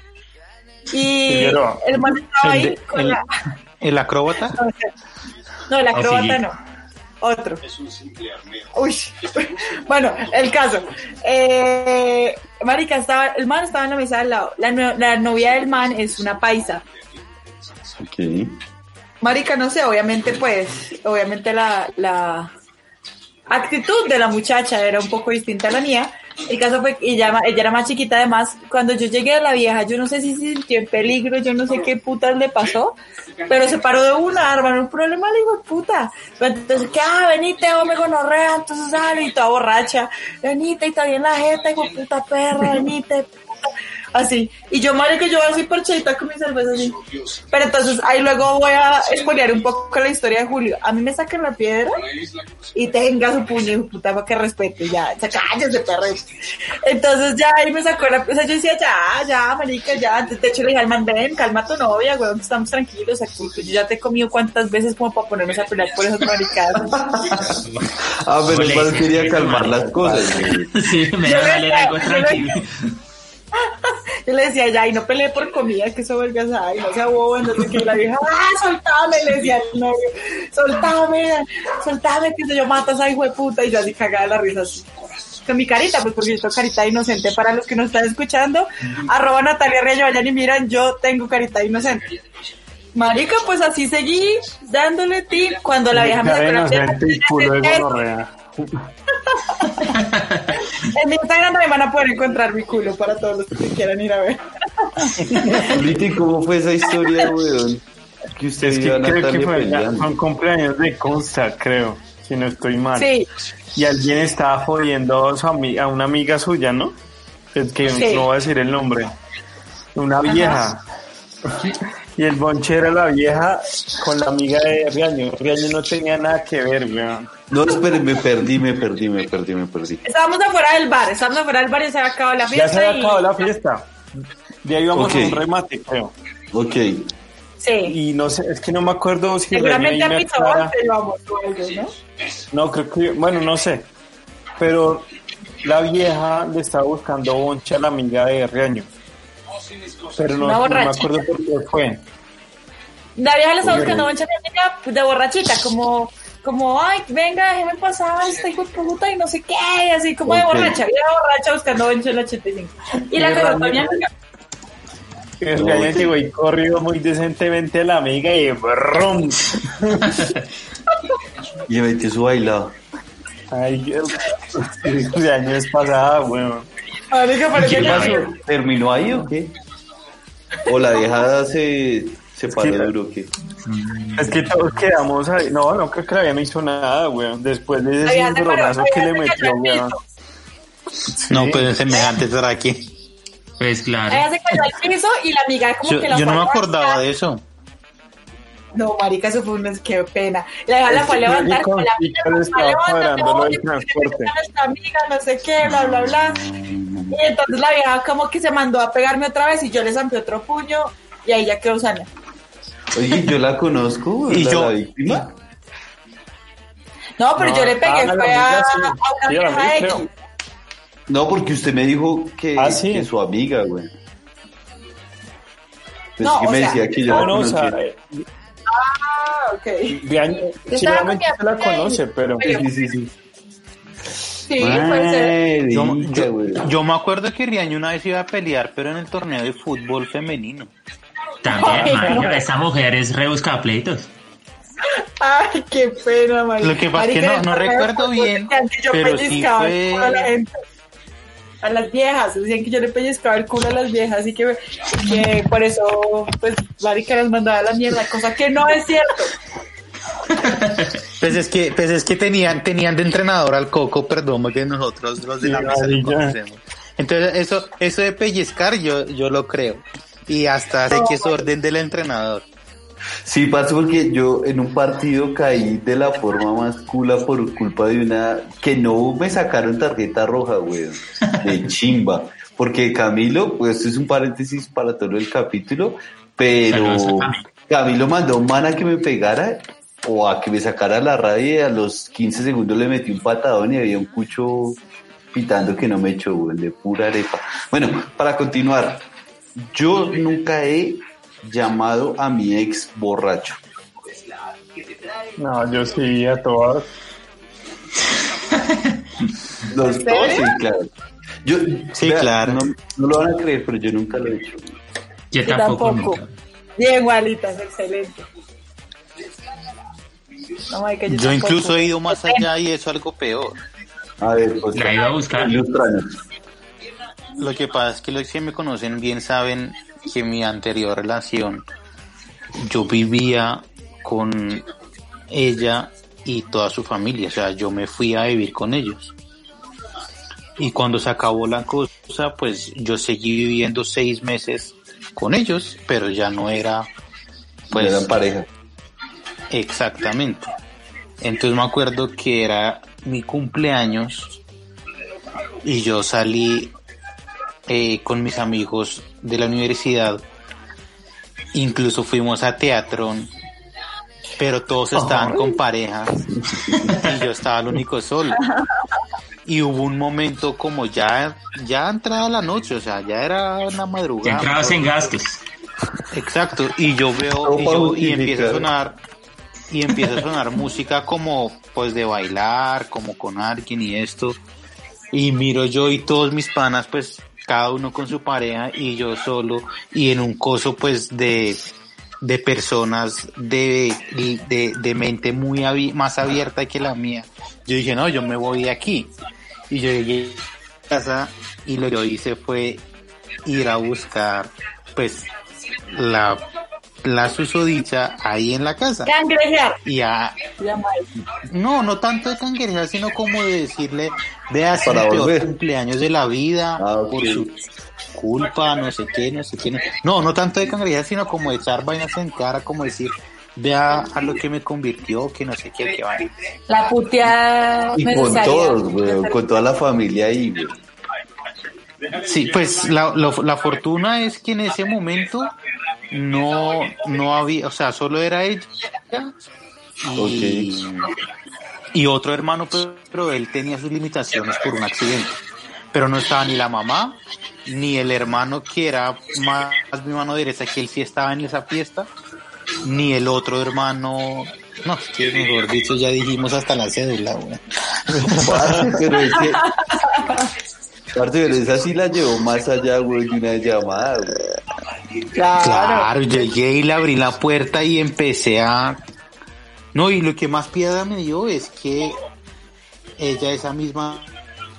Y el man estaba El, ahí con el- la... el acróbata. [laughs] No, o sea, no, Otro. Uy. [laughs] Bueno, el caso. Eh, marica, estaba, el man estaba en la mesa al lado. La, no- la novia del man es una paisa. Ok. Marica, no sé, obviamente, pues, obviamente la, la actitud de la muchacha era un poco distinta a la mía. El caso fue que ella, ella era más chiquita, además, cuando yo llegué a la vieja, yo no sé si se sintió en peligro, yo no sé qué putas le pasó, pero se paró de una, hermano, un problema, le digo, puta. Entonces, que, ah, venite, hombre, gonorrea, entonces sale, y toda borracha, venite, y está bien la jeta, hijo puta perra, venite, puta. Así. Y yo, marica, yo así parchadita con mi cerveza así. Pero entonces ahí luego voy a expoliar un poco la historia de Julio. A mí me sacan la piedra y tenga su puño, de puta, para que respete, ya, cállese, perro. Entonces ya ahí me sacó la, o sea, yo decía, ya, ya, marica, ya. De hecho le dije al man, ven, calma a tu novia, weón, que estamos tranquilos aquí. Yo ya te he comido cuántas veces como para ponernos a pelear por esas maricadas. Ah, pero igual quería calmar las cosas. Sí, me da valer algo tranquilo. Yo le decía, ya, y no peleé por comida, que eso vergas ay, no sea bobo, entonces que la vieja, ah, soltame, le decía al novio, soltame, soltame, que se yo mato a esa hijo de puta, y yo así cagada de la risa así. Con mi carita, pues porque yo tengo carita inocente para los que nos están escuchando, arroba Natalia Reyes, vayan y miran, yo tengo carita inocente. Marica, pues así seguí dándole tip cuando la vieja me sacó la En mi Instagram también van a poder encontrar mi culo para todos los que quieran ir a ver. Ahorita, ¿y ¿cómo fue esa historia, weón? Que usted Es que creo que fue un cumpleaños de Consta, creo, si no estoy mal. Sí, Y alguien estaba jodiendo a, su ami- a una amiga suya, ¿no? Es que Sí. no voy a decir el nombre. Una vieja. Y el bonche era la vieja con la amiga de Riaño. Riaño no tenía nada que ver, weón. No, espere, me perdí, me perdí, me perdí, me perdí. estábamos afuera del bar, estábamos afuera del bar y se había acabado la Ya fiesta. se había y- acabado la fiesta. De ahí íbamos Ok. a un remate, creo. Ok. Sí, Y no sé, es que no me acuerdo si seguramente a me Pizza aclara- Hut te llevamos o algo, ¿no? No, creo que, bueno, no sé. Pero la vieja le estaba buscando boncha a la amiga de Riaño. Pero no, me acuerdo por qué fue. La vieja le estaba buscando boncha a mi amiga pues, de borrachita, como como, ay, venga, déjeme pasar esta hijo de puta y no sé qué, y así como de borracha, vida borracha buscando bencho en el 85. Y la que mi amiga. El gallo llegó y corrió muy decentemente a la amiga y ¡brum! y metió su bailado. Ay, de años pasada, weón. ¿Qué pasó? ¿Terminó ahí o qué? ¿O la dejada se, se paró duro o qué? Es que todos quedamos ahí. No, no creo que la me hizo nada, weón. Después de ese cimbronazo que le metió, weón. No, pues semejante estar aquí. Pues claro. Ella se cayó al piso y la amiga como yo, que la Yo no me acordaba de eso. No, marica, eso fue un... Qué pena. La, la fue a levantar con la amiga, estaba cuadrando del transporte. Nuestra amiga, no sé qué, bla, bla, bla. Y entonces la vieja como que se mandó a pegarme otra vez y yo le zampé otro puño y ahí ya quedó sana. Oye, yo la conozco, ¿Y la, yo? la víctima. No, pero No, yo le pegué, ah, fue a, sí. a una Sí, X. No, porque usted me dijo que, Ah, sí. que su amiga, güey. Pensé No, que o me sea, decía que yo No, la no, o sea, eh, Ah, ok. de año, Yo sí, estaba obviamente con se la conoce, pero Sí, sí, sí. Sí, puede ser. Yo, yo- yo me acuerdo que Riaño una vez iba a pelear, pero en el torneo de fútbol femenino. También, marica, esta mujer es rebusca pleitos. Ay, qué pena, marica. Lo que pasa es que no- no recuerdo bien, que yo pero sí pellizcaba el fue- culo a la gente. A las viejas, decían que yo le pellizcaba el culo a las viejas, así que, que por eso, pues, marica las mandaba a la mierda, cosa que no es cierto. Pues es que, pues es que tenían, tenían de entrenador al Coco, perdón, que nosotros los de la mesa lo conocemos. Entonces, eso, eso de pellizcar yo, yo lo creo. Y hasta sé que es orden del entrenador. Sí, pasó porque yo en un partido caí de la forma más cula por culpa de una que no me sacaron tarjeta roja, güey, de [laughs] chimba. Porque Camilo, pues esto es un paréntesis para todo el capítulo, pero. Camilo mandó a un man a que me pegara o a que me sacara la radio y a los 15 segundos le metí un patadón y había un cucho pitando que no me echó, güey, de pura arepa. Bueno, para continuar, yo nunca he llamado a mi ex borracho. no, yo sí a todas. [laughs] Los ¿En dos, sí, claro. Yo, Sí, vea, claro. No, no lo van a creer, pero yo nunca lo he hecho. Yo Yo tampoco. tampoco. nunca. Bien, Gualitas, excelente. No, Yo incluso he ido más allá y eso algo peor. A ver, pues. La he ido a buscar. Lo que pasa es que los que me conocen bien saben que en mi anterior relación yo vivía con ella y toda su familia, o sea, yo me fui a vivir con ellos. Y cuando se acabó la cosa, pues yo seguí viviendo seis meses con ellos, pero ya no era, Pues, pues, eran pareja. Exactamente. Entonces me acuerdo que era mi cumpleaños y yo salí eh, con mis amigos de la universidad. Incluso fuimos a teatro, pero todos estaban con pareja y yo estaba el único solo. Y hubo un momento como ya, ya entrada la noche, o sea, ya era una madrugada. entrabas en gastos. Exacto, y yo veo y, yo- y empieza a sonar y empieza a sonar música como pues de bailar, como con alguien y esto. Y miro yo y todos mis panas pues cada uno con su pareja y yo solo y en un coso pues de de personas de, de, de mente muy más abierta que la mía. Yo dije, no, yo me voy de aquí. Y yo llegué a casa y lo que yo hice fue ir a buscar pues la, la susodicha ahí en la casa. Cangrejear. Y a, no, no tanto de cangrejar, sino como de decirle, vea, es el peor cumpleaños de la vida, Ah, por su culpa, no sé qué, no sé qué. No, no, no tanto de cangrejar, sino como de echar vainas en cara, como decir, vea a lo que me convirtió, que no sé qué, vaina. La puteada Y con todos, güey, con toda la familia ahí, güey. Sí, pues la, la fortuna es que en ese momento no, no había, o sea, solo era ella y, y otro hermano, pero, pero él tenía sus limitaciones por un accidente. Pero no estaba ni la mamá, ni el hermano que era más mi mano derecha, que él sí estaba en esa fiesta, ni el otro hermano No, es que mejor dicho, ya dijimos hasta la cédula, güey. Parce, [laughs] pero es que. Parce, pero esa sí la llevó más allá, güey, de una llamada, güey. Claro. Claro, llegué y le abrí la puerta y empecé a... No, y lo que más piedra me dio es que ella esa misma...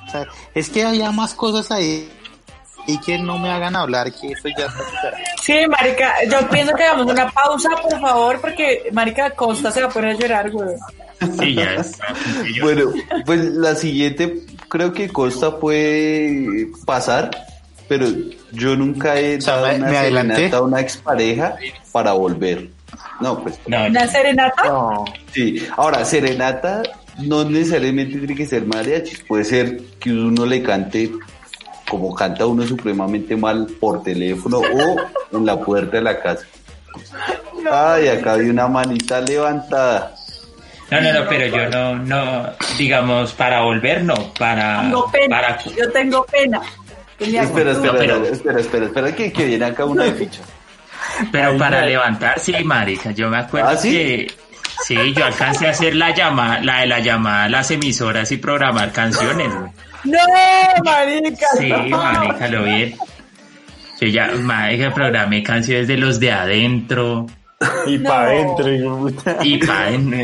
o sea, es que había más cosas ahí y que no me hagan hablar, que eso ya está superado. Sí, marica, yo pienso que hagamos una pausa, por favor, porque marica Costa se va a poner a llorar, güey. Sí, ya es. [laughs] Yo- Bueno, pues la siguiente creo que Costa puede pasar, pero yo nunca he O sea, dado me- una me a una expareja para volver. No, pues no, ¿Una serenata? No. sí. Ahora, serenata no necesariamente tiene que ser mariachi, puede ser que uno le cante como canta uno supremamente mal por teléfono o en la puerta de la casa. [laughs] Ay, acá hay una manita levantada. No, no, no, pero yo no, no, digamos, para volver, no, para, Tengo pena, para, yo tengo pena. Tenía Espera, espera, No, pero- espera, espera, espera, que, que viene acá una de ficha. pero para levantar, sí, marica, yo me acuerdo ¿Ah, sí? que, sí, yo alcancé a hacer la llamada, la de la llamada a las emisoras y programar canciones, güey. No, marica. Sí, no. marica, lo vi. Yo ya, marica, programé canciones de los de adentro [laughs] Y No. para adentro, hijo de puta. y pa' adentro.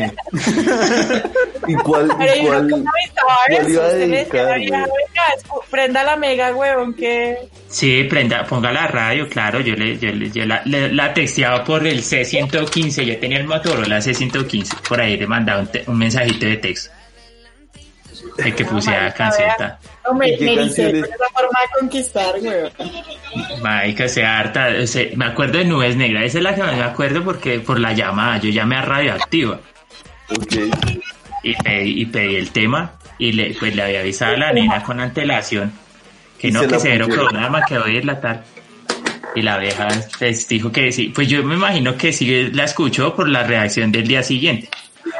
¿Y cuál, Pero y cuál, nunca avisaba cuál iba a eso. Usted le dedicar, decía, güey? "Venga, escu- prenda la mega, huevón, que... Sí, prenda, ponga la radio, claro, yo le, yo, le- yo la, le- la texteaba por el C115, yo tenía el Motorola C115, por ahí le mandaba un, te- un mensajito de texto. El que puse a marica, canceta. No, me, ¿Y qué me ericé canciones? con esa forma de conquistar, huevón. Marica, se harta, o sea, me acuerdo de Nubes Negras, esa es la que más me acuerdo porque por la llamada, yo llamé a Radioactiva Ok. y pedí, y pedí el tema y le, pues le había avisado a la nena con antelación que Y no, se que la severo pusieron. programa, que hoy es la tarde. Y la vieja pues, dijo que sí, pues yo me imagino que sí la escuchó por la reacción del día siguiente.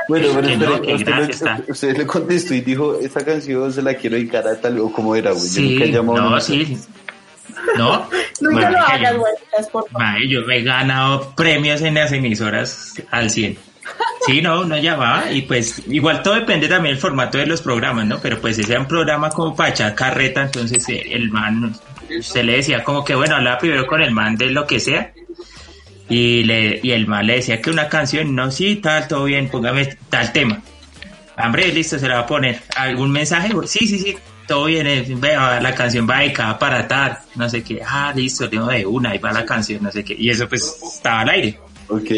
Bueno, pero Que no, que usted, está. usted le contestó y dijo, esta canción se la quiero dedicar a tal, o cómo era, güey. Yo Sí, nunca he a no, sí. No, [laughs] Nunca Bueno, lo hagas, yo- güey, yo me he ganado premios en las emisoras al 100. Sí, no, no llamaba y pues igual todo depende también del formato de los programas, ¿no? Pero pues ese era un programa como para echar carreta, entonces eh, el man, se le decía como que bueno, hablaba primero con el man de lo que sea y, le, y el man le decía que una canción, no, sí, tal, todo bien, póngame tal tema. Hombre, listo, se la va a poner. ¿Algún mensaje? Sí, sí, sí, todo bien, eh, vea, la canción va dedicada para tal, no sé qué. Ah, listo, tengo de una, ahí va la canción, no sé qué. Y eso pues estaba al aire. Ok.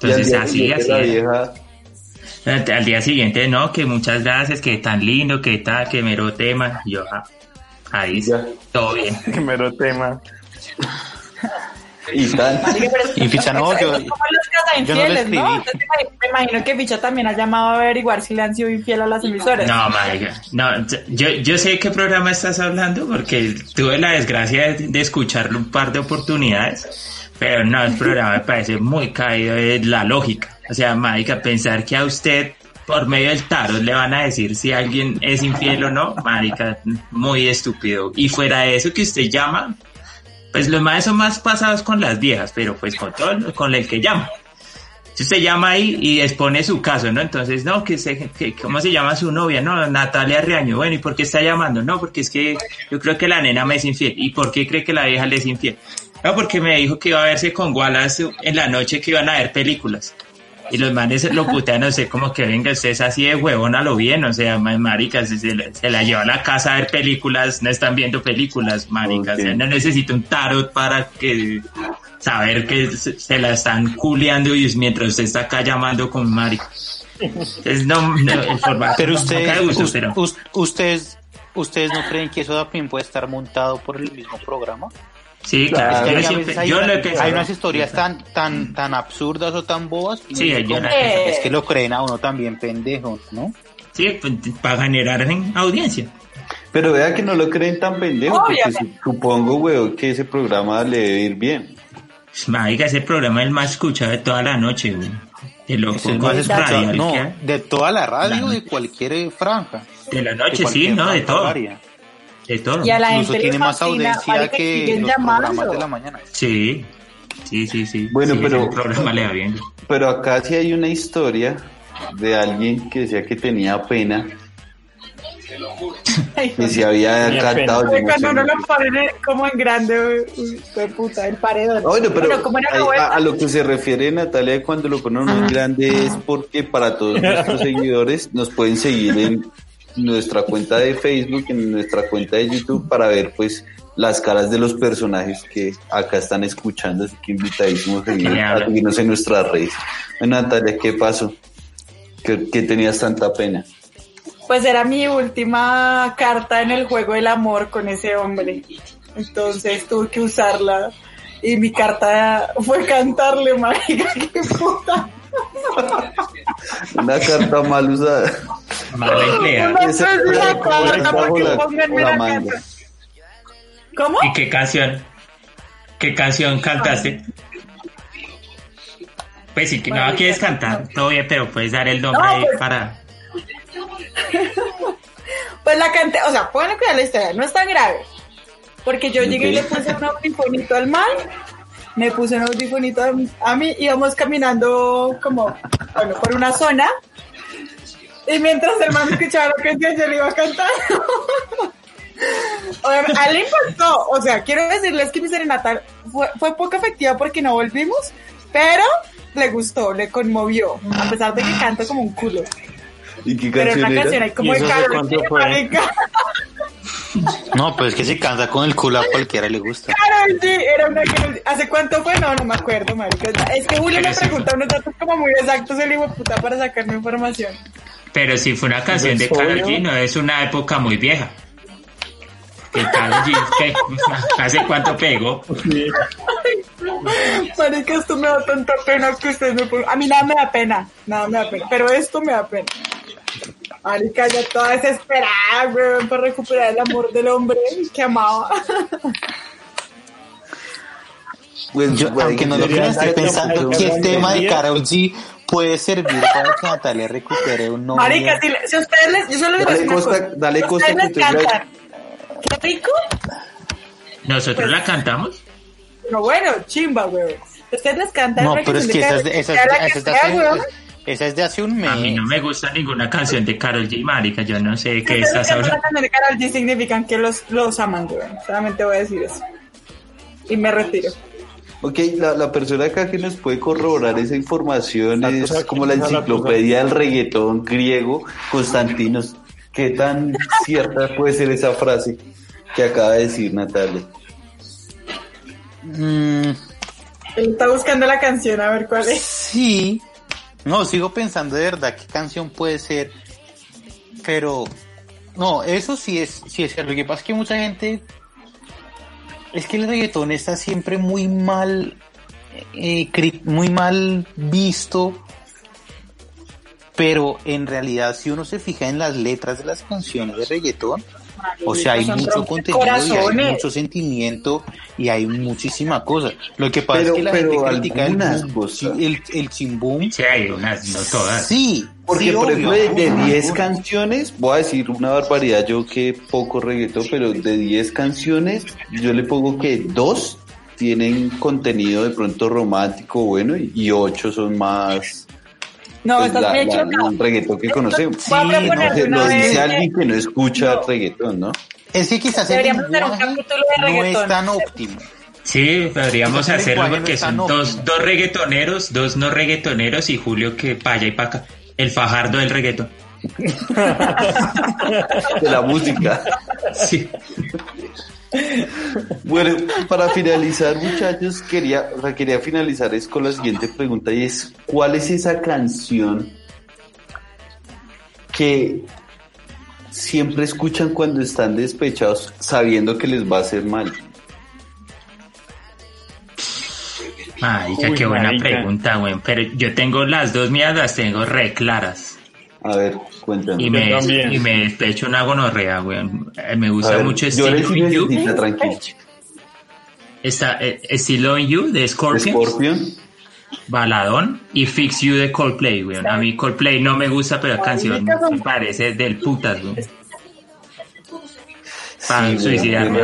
Entonces así, así. Vieja, Al, al día siguiente, no, que muchas gracias, que tan lindo, que tal, que mero tema. Yo, ah, ahí, Ya. todo bien. Qué [laughs] mero tema. Y tal. Y Ficha, no, yo- es como los yo no le casainfieles, ¿no? escribí. Entonces, me imagino que Ficha también ha llamado a averiguar si le han sido infiel a las emisoras. No, marica, no, yo, yo sé qué programa estás hablando porque tuve la desgracia de, de escucharlo un par de oportunidades, pero no, el programa me parece muy caído de la lógica. O sea, marica, pensar que a usted por medio del tarot le van a decir si alguien es infiel o no, marica, muy estúpido. Y fuera de eso que usted llama, pues los más son más pasados con las viejas, pero pues con todo, con el que llama. Si usted llama ahí y expone su caso, ¿no? Entonces, no, que se, que, ¿cómo se llama su novia? No, Natalia Riaño. Bueno, ¿y por qué está llamando? No, porque es que yo creo que la nena me es infiel. ¿Y por qué cree que la vieja le es infiel? No, porque me dijo que iba a verse con Wallace en la noche que iban a ver películas. Y los manes lo putean, no sé, como que venga, usted es así de huevón a lo bien, o sea, ma- maricas, se, la- se la lleva a la casa a ver películas, no están viendo películas, maricas, Ok. o sea, no necesita un tarot para que saber que se, se la están culeando y mientras usted está acá llamando con marica. Entonces, no, no, el formato Pero no- ustedes, nunca de gusto, us- pero- us- ustedes, ustedes no creen que eso también puede estar montado por el mismo programa. Sí, claro, Claro. es que Hay, yo siempre- hay yo lo hay unas historias tan, tan, tan absurdas o tan bobas. que Sí, una- Es que lo creen a uno también pendejo, ¿no? Sí, pues, para generar en audiencia. Pero vea que no lo creen tan pendejo, porque supongo, güey, que ese programa le debe ir bien. Marica, ese programa es el más escuchado de toda la noche, güey. De lo Es radial no, de toda la radio, La- de cualquier franja. De la de noche, sí, ¿no? De todo. horaria. De todo. Y a la Incluso gente tiene más audiencia y que siguen los programas llamando. de la mañana. Sí. Sí, sí, sí. Bueno, Sí, pero- programa le va bien. Pero acá sí hay una historia de alguien que decía que tenía pena, que se había cantado. yo Ay, no cuando uno lo pone como en grande, uy, fue puta, el paredón. Bueno, pero Bueno, a, a- a lo que se refiere Natalia cuando lo ponen muy grande es porque para todos nuestros [laughs] seguidores nos pueden seguir en nuestra cuenta de Facebook, en nuestra cuenta de YouTube para ver pues las caras de los personajes que acá están escuchando, así que invitadísimos a seguirnos, a hablan. seguirnos en nuestras redes. Bueno, Natalia, ¿qué pasó? ¿Qué, qué tenías tanta pena? Pues era mi última carta en el juego del amor con ese hombre. Entonces tuve que usarla. Y mi carta fue cantarle, [laughs] marica, qué puta. [laughs] Una carta mal usada. Mala empleada. ¿Cómo? ¿Y qué canción? ¿Qué canción cantaste? Pues si que no quieres cantar, todo bien, pero puedes dar el nombre No, ahí pues- para... [laughs] Pues la canté, o sea, pueden crear la historia, no es tan grave. Porque yo llegué y le puse un audifonito al mal, me puse un audifonito a mí- íbamos caminando como, bueno, por una zona, y mientras el man escuchaba la canción, yo le iba a cantar. [laughs] A él le impactó, o sea, quiero decirles que mi serenata fue, fue poco efectiva porque no volvimos, pero le gustó, le conmovió, a pesar de que canta como un culo. ¿Y qué Pero una era? canción ahí como ¿Y de G, fue? No, pues es que se cansa con el culo a cualquiera le gusta. Karol G, era una que ¿Hace cuánto fue? No, no me acuerdo, marica. Es que Julio me pregunta unos datos como muy exactos el hijo puta para sacarme información. Pero si fue una canción de. Karol G, no es una época muy vieja. Que Karol G, ¿qué? [laughs] ¿hace cuánto pegó? Marica, esto me da tanta pena que ustedes me pongan. A mí nada me da pena, nada me da pena, pero esto me da pena. Marica, ya toda desesperada, weón, para recuperar el amor del hombre que amaba. Pues, Yo, güey, aunque no lo crean, estoy pensando que el tema de Karol G puede servir para que Natalia recupere un novio. Marica, si, si ustedes les. Yo solo les voy a Dale costa, cosa. dale costa que. ¿Qué rico? ¿Nosotros la cantamos? Pero bueno, chimba, weón. Ustedes les cantan. No, pero es que esa es esa es esa es esa es de hace un mes. A mí no me gusta ninguna canción de Karol G, marica, yo no sé qué Si estás ustedes cantan la hablando. canción de Karol G significan que los, los aman, weón. Solamente voy a decir eso. Y me retiro. Ok, la, la persona acá que nos puede corroborar esa información La es como la enciclopedia del reggaetón griego, Constantinos. ¿Qué tan cierta puede ser esa frase que acaba de decir Natalia? Mm, Él está buscando la canción a ver cuál es. sí. No, sigo pensando de verdad qué canción puede ser. Pero, no, eso sí es, sí es cierto. Que pasa es que mucha gente. Es que el reggaetón está siempre muy mal. eh, muy mal visto. Pero en realidad, si uno se fija en las letras de las canciones de reggaetón, o sea, hay mucho contenido y hay mucho sentimiento y hay muchísima cosa. Lo que pasa Pero- es que la pero gente critica el, algunas boom, cosas. sí, el, el chimbum. Sí, hay unas, no todas. Sí, Porque, sí, por obvio, ejemplo, de, de algunas, 10 algunas. canciones, voy a decir una barbaridad, yo que poco reggaetón, pero de 10 canciones, yo le pongo que dos tienen contenido de pronto romántico bueno y, y ocho son más No, pues, estás la- equivocado. el reggaetón que conocemos. Sí, no, lo dice alguien que no escucha No. reggaetón, ¿no? Es que quizás Deberíamos hacer un capítulo de no es reggaetón. tan óptimo. Sí, podríamos hacerlo no porque son dos, óptimo. dos reggaetoneros, dos no reggaetoneros y Julio que pa' allá y pa' acá. El fajardo del reggaetón. [laughs] De la música. Sí. Bueno, para finalizar, muchachos, quería, o sea, quería finalizar es con la siguiente pregunta y es, ¿cuál es esa canción que siempre escuchan cuando están despechados sabiendo que les va a hacer mal? Marica, Uy, qué buena marica. pregunta, güey. Pero yo tengo las dos mías, las tengo re claras. A ver, cuéntame. Y me, también. y me despecho una gonorrea, güey. Eh, Me gusta ver, mucho yo Estilo in You. Está eh, Estilo in You de Scorpions. Scorpion. Baladón y Fix You de Coldplay, güey. A mí Coldplay no me gusta, pero la canción me parece del putas, güey. Para Sí, suicidarme.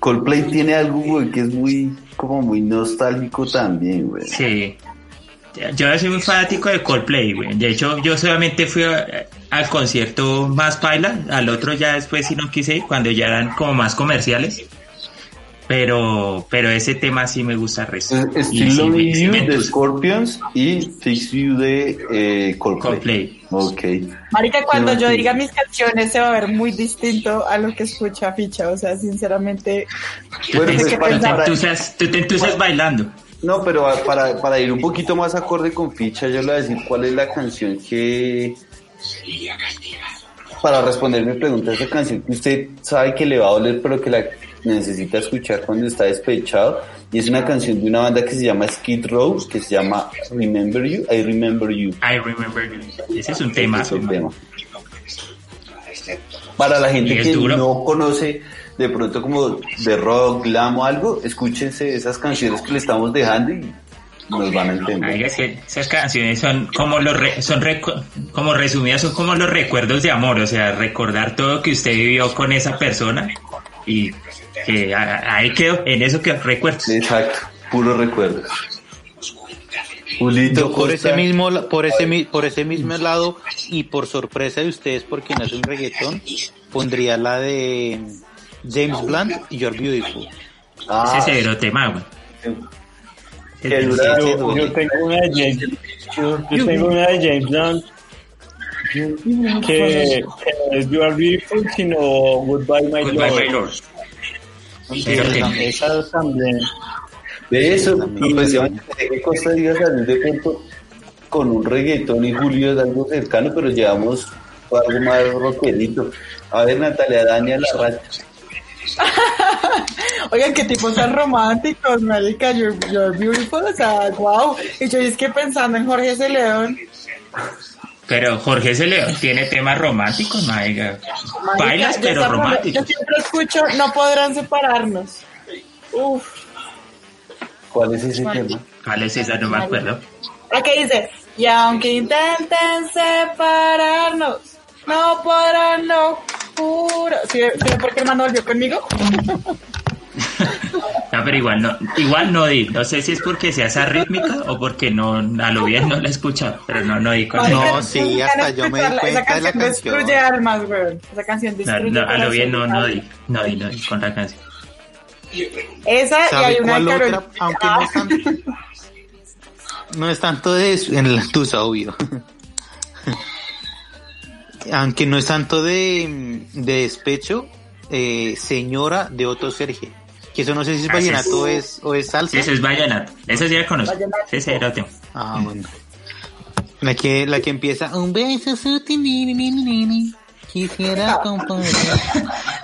Coldplay tiene algo, güey, que es muy, como muy nostálgico también, güey. Sí. Yo soy muy fanático de Coldplay, güey. De hecho, yo solamente fui a- al concierto más paila, al otro ya después sí no quise ir, cuando ya eran como más comerciales. Pero, pero ese tema sí me gusta resto. Still sí You de. Scorpions y Fix You de eh, Coldplay. Coldplay. Ok. Marica, cuando yo diga mis canciones se va a ver muy distinto a lo que escucha Ficha. O sea, sinceramente, Bueno, pues que para, Tú te para- entusas, tú te entusas bailando. No, pero a- para, para ir un poquito más acorde con ficha, yo le voy a decir cuál es la canción que... Para responder mi pregunta, esa canción que usted sabe que le va a doler, pero que la necesita escuchar cuando está despechado. Y es una canción de una banda que se llama Skid Row, que se llama Remember You, I Remember You. I remember you. Ese es un tema. Ese es el tema. Para la gente que duro. no conoce de pronto como de rock, glam o algo, escúchense esas canciones que le estamos dejando y nos van a entender. Ay, es que esas canciones son como los re- son recu- como resumidas son como los recuerdos de amor, o sea, recordar todo que usted vivió con esa persona y que ahí quedó en eso que recuerdo. Exacto, puro recuerdo. Julito, Yo por Costa, ese mismo por ese mi- por ese mismo lado y por sorpresa de ustedes porque no es un reggaetón pondría la de James Blunt You're Beautiful ah, Ese severo tema, güey. Yo, yo tengo una de James, yo, yo tengo una de James Blunt que, es You Are Beautiful, sino Goodbye My Goodbye, Lord. my lord. Sí, Pero que- también. Esa también. De eso, que Costa diga salir de pronto con un reggaetón y Julio es algo cercano, pero llevamos algo más rockerito. A ver, Natalia, Dania, la racha. [laughs] oigan, qué tipos tan románticos, marica, you're, you're beautiful, o sea, wow. Y yo es que pensando en Jorge C. León, Pero Jorge se le tiene temas románticos, marica. marica, Bailas, pero románticos. Yo siempre escucho, no podrán separarnos. Uf, ¿Cuál es ese tema? ¿Cuál es esa? No me acuerdo. que dice, y aunque intenten separarnos, no podrán, no juro. ¿Sí, ¿sí por qué hermano volvió conmigo? [laughs] No, pero igual no, igual no di. No sé si es porque sea esa rítmica o porque no, a lo bien no la he escuchado, pero no, no di con No, ella. sí, hasta yo me di cuenta Esa de la canción destruye almas, weón. Esa canción No, destruye no, a lo bien no, no di, no di, no di con la canción. Esa y ¿Sabe hay una de otra? Carol- Aunque no es tanto, [laughs] no es tanto de eso, en la tusa, obvio. [laughs] Aunque no es tanto de, de despecho, eh, señora de Otto Sergio. Que eso no sé si es Ah, vallenato o es, o es salsa. Eso es vallenato. Esa sí la conozco. Ese era tema. Ah, bueno. La que, la que empieza, un beso sutil, quisiera componer.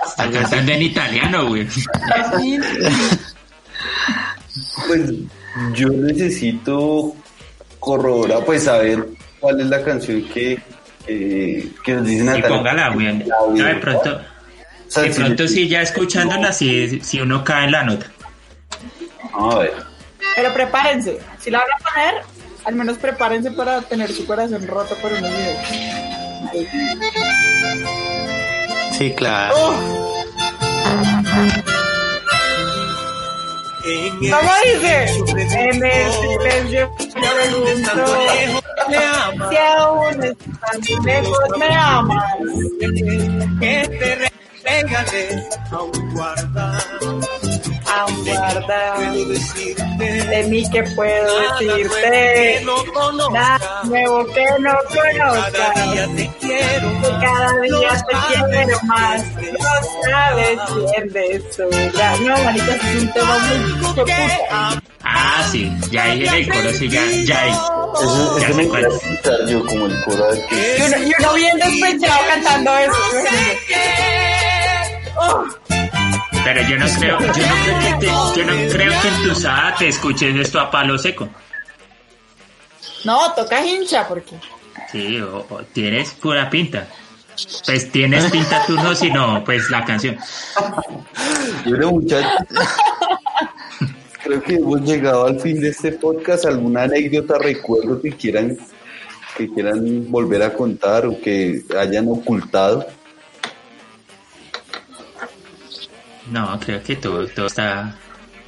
Está cantando en italiano, güey. Pues yo necesito corroborar, pues saber cuál es la canción que, que, que nos dice Y póngala, güey. De pronto, O sea, de si- pronto sí, ya escuchándola, si, si uno cae en la nota. A ver. Pero prepárense. Si la van a poner, al menos prepárense para tener su corazón roto por unos minutos. Sí, claro. ¿Cómo dice? En el silencio pregunto si aún estás lejos me amas. Aún guarda de mí que puedo decirte nada nuevo que no conozcas. Que cada día te quiero más. No sabes quién de sobra. No, manita, es un tema muy puta. Ah, sí, ya ahí en el coro, sí, ya, ya ahí. Eso, Ya eso me escuchar yo como el coro de que Y uno, y uno bien despechado cantando eso. Oh, Pero yo no creo, yo no creo que te, yo no creo que en tu sada te escuches esto a palo seco. no, toca hincha porque. Sí, o, o tienes pura pinta. Pues tienes pinta tú no, sino pues la canción. Bueno, muchachos, creo que hemos llegado al fin de este podcast. ¿Alguna anécdota, recuerdo que quieran que quieran volver a contar o que hayan ocultado? No, creo que todo, todo está,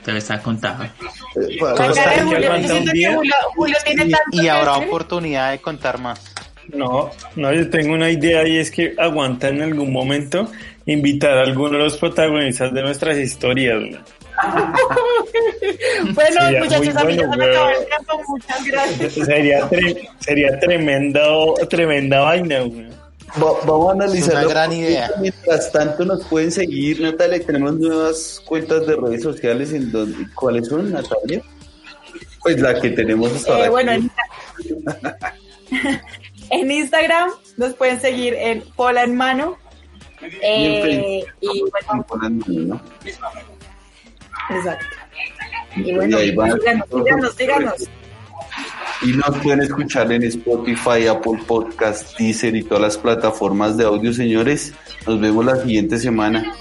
todo está contado. Eh, cara de que Julio, yo aguanta siento un que día. Julio, Julio tiene Y, tanto y habrá hacer. oportunidad de contar más. No, no, yo tengo una idea y es que aguanta en algún momento invitar a alguno de los protagonistas de nuestras historias. [laughs] Bueno, Sería muchachos, a mí bueno, me acabó el tiempo. Muchas gracias. Sería, tre- sería tremendo, tremenda vaina. güey. Va- vamos a analizar. una gran idea. Mientras tanto, nos pueden seguir, Natalia. Tenemos nuevas cuentas de redes sociales. en donde, ¿Cuáles son, Natalia? Pues la que tenemos hasta Eh, ahora. bueno, en, [laughs] en Instagram nos pueden seguir en Pola en Mano. Eh, y bueno, ¿no? exacto. Y bueno, Y ahí van. síganos, síganos, síganos. Y nos pueden escuchar en Spotify, Apple Podcast, Deezer y todas las plataformas de audio, señores. Nos vemos la siguiente semana.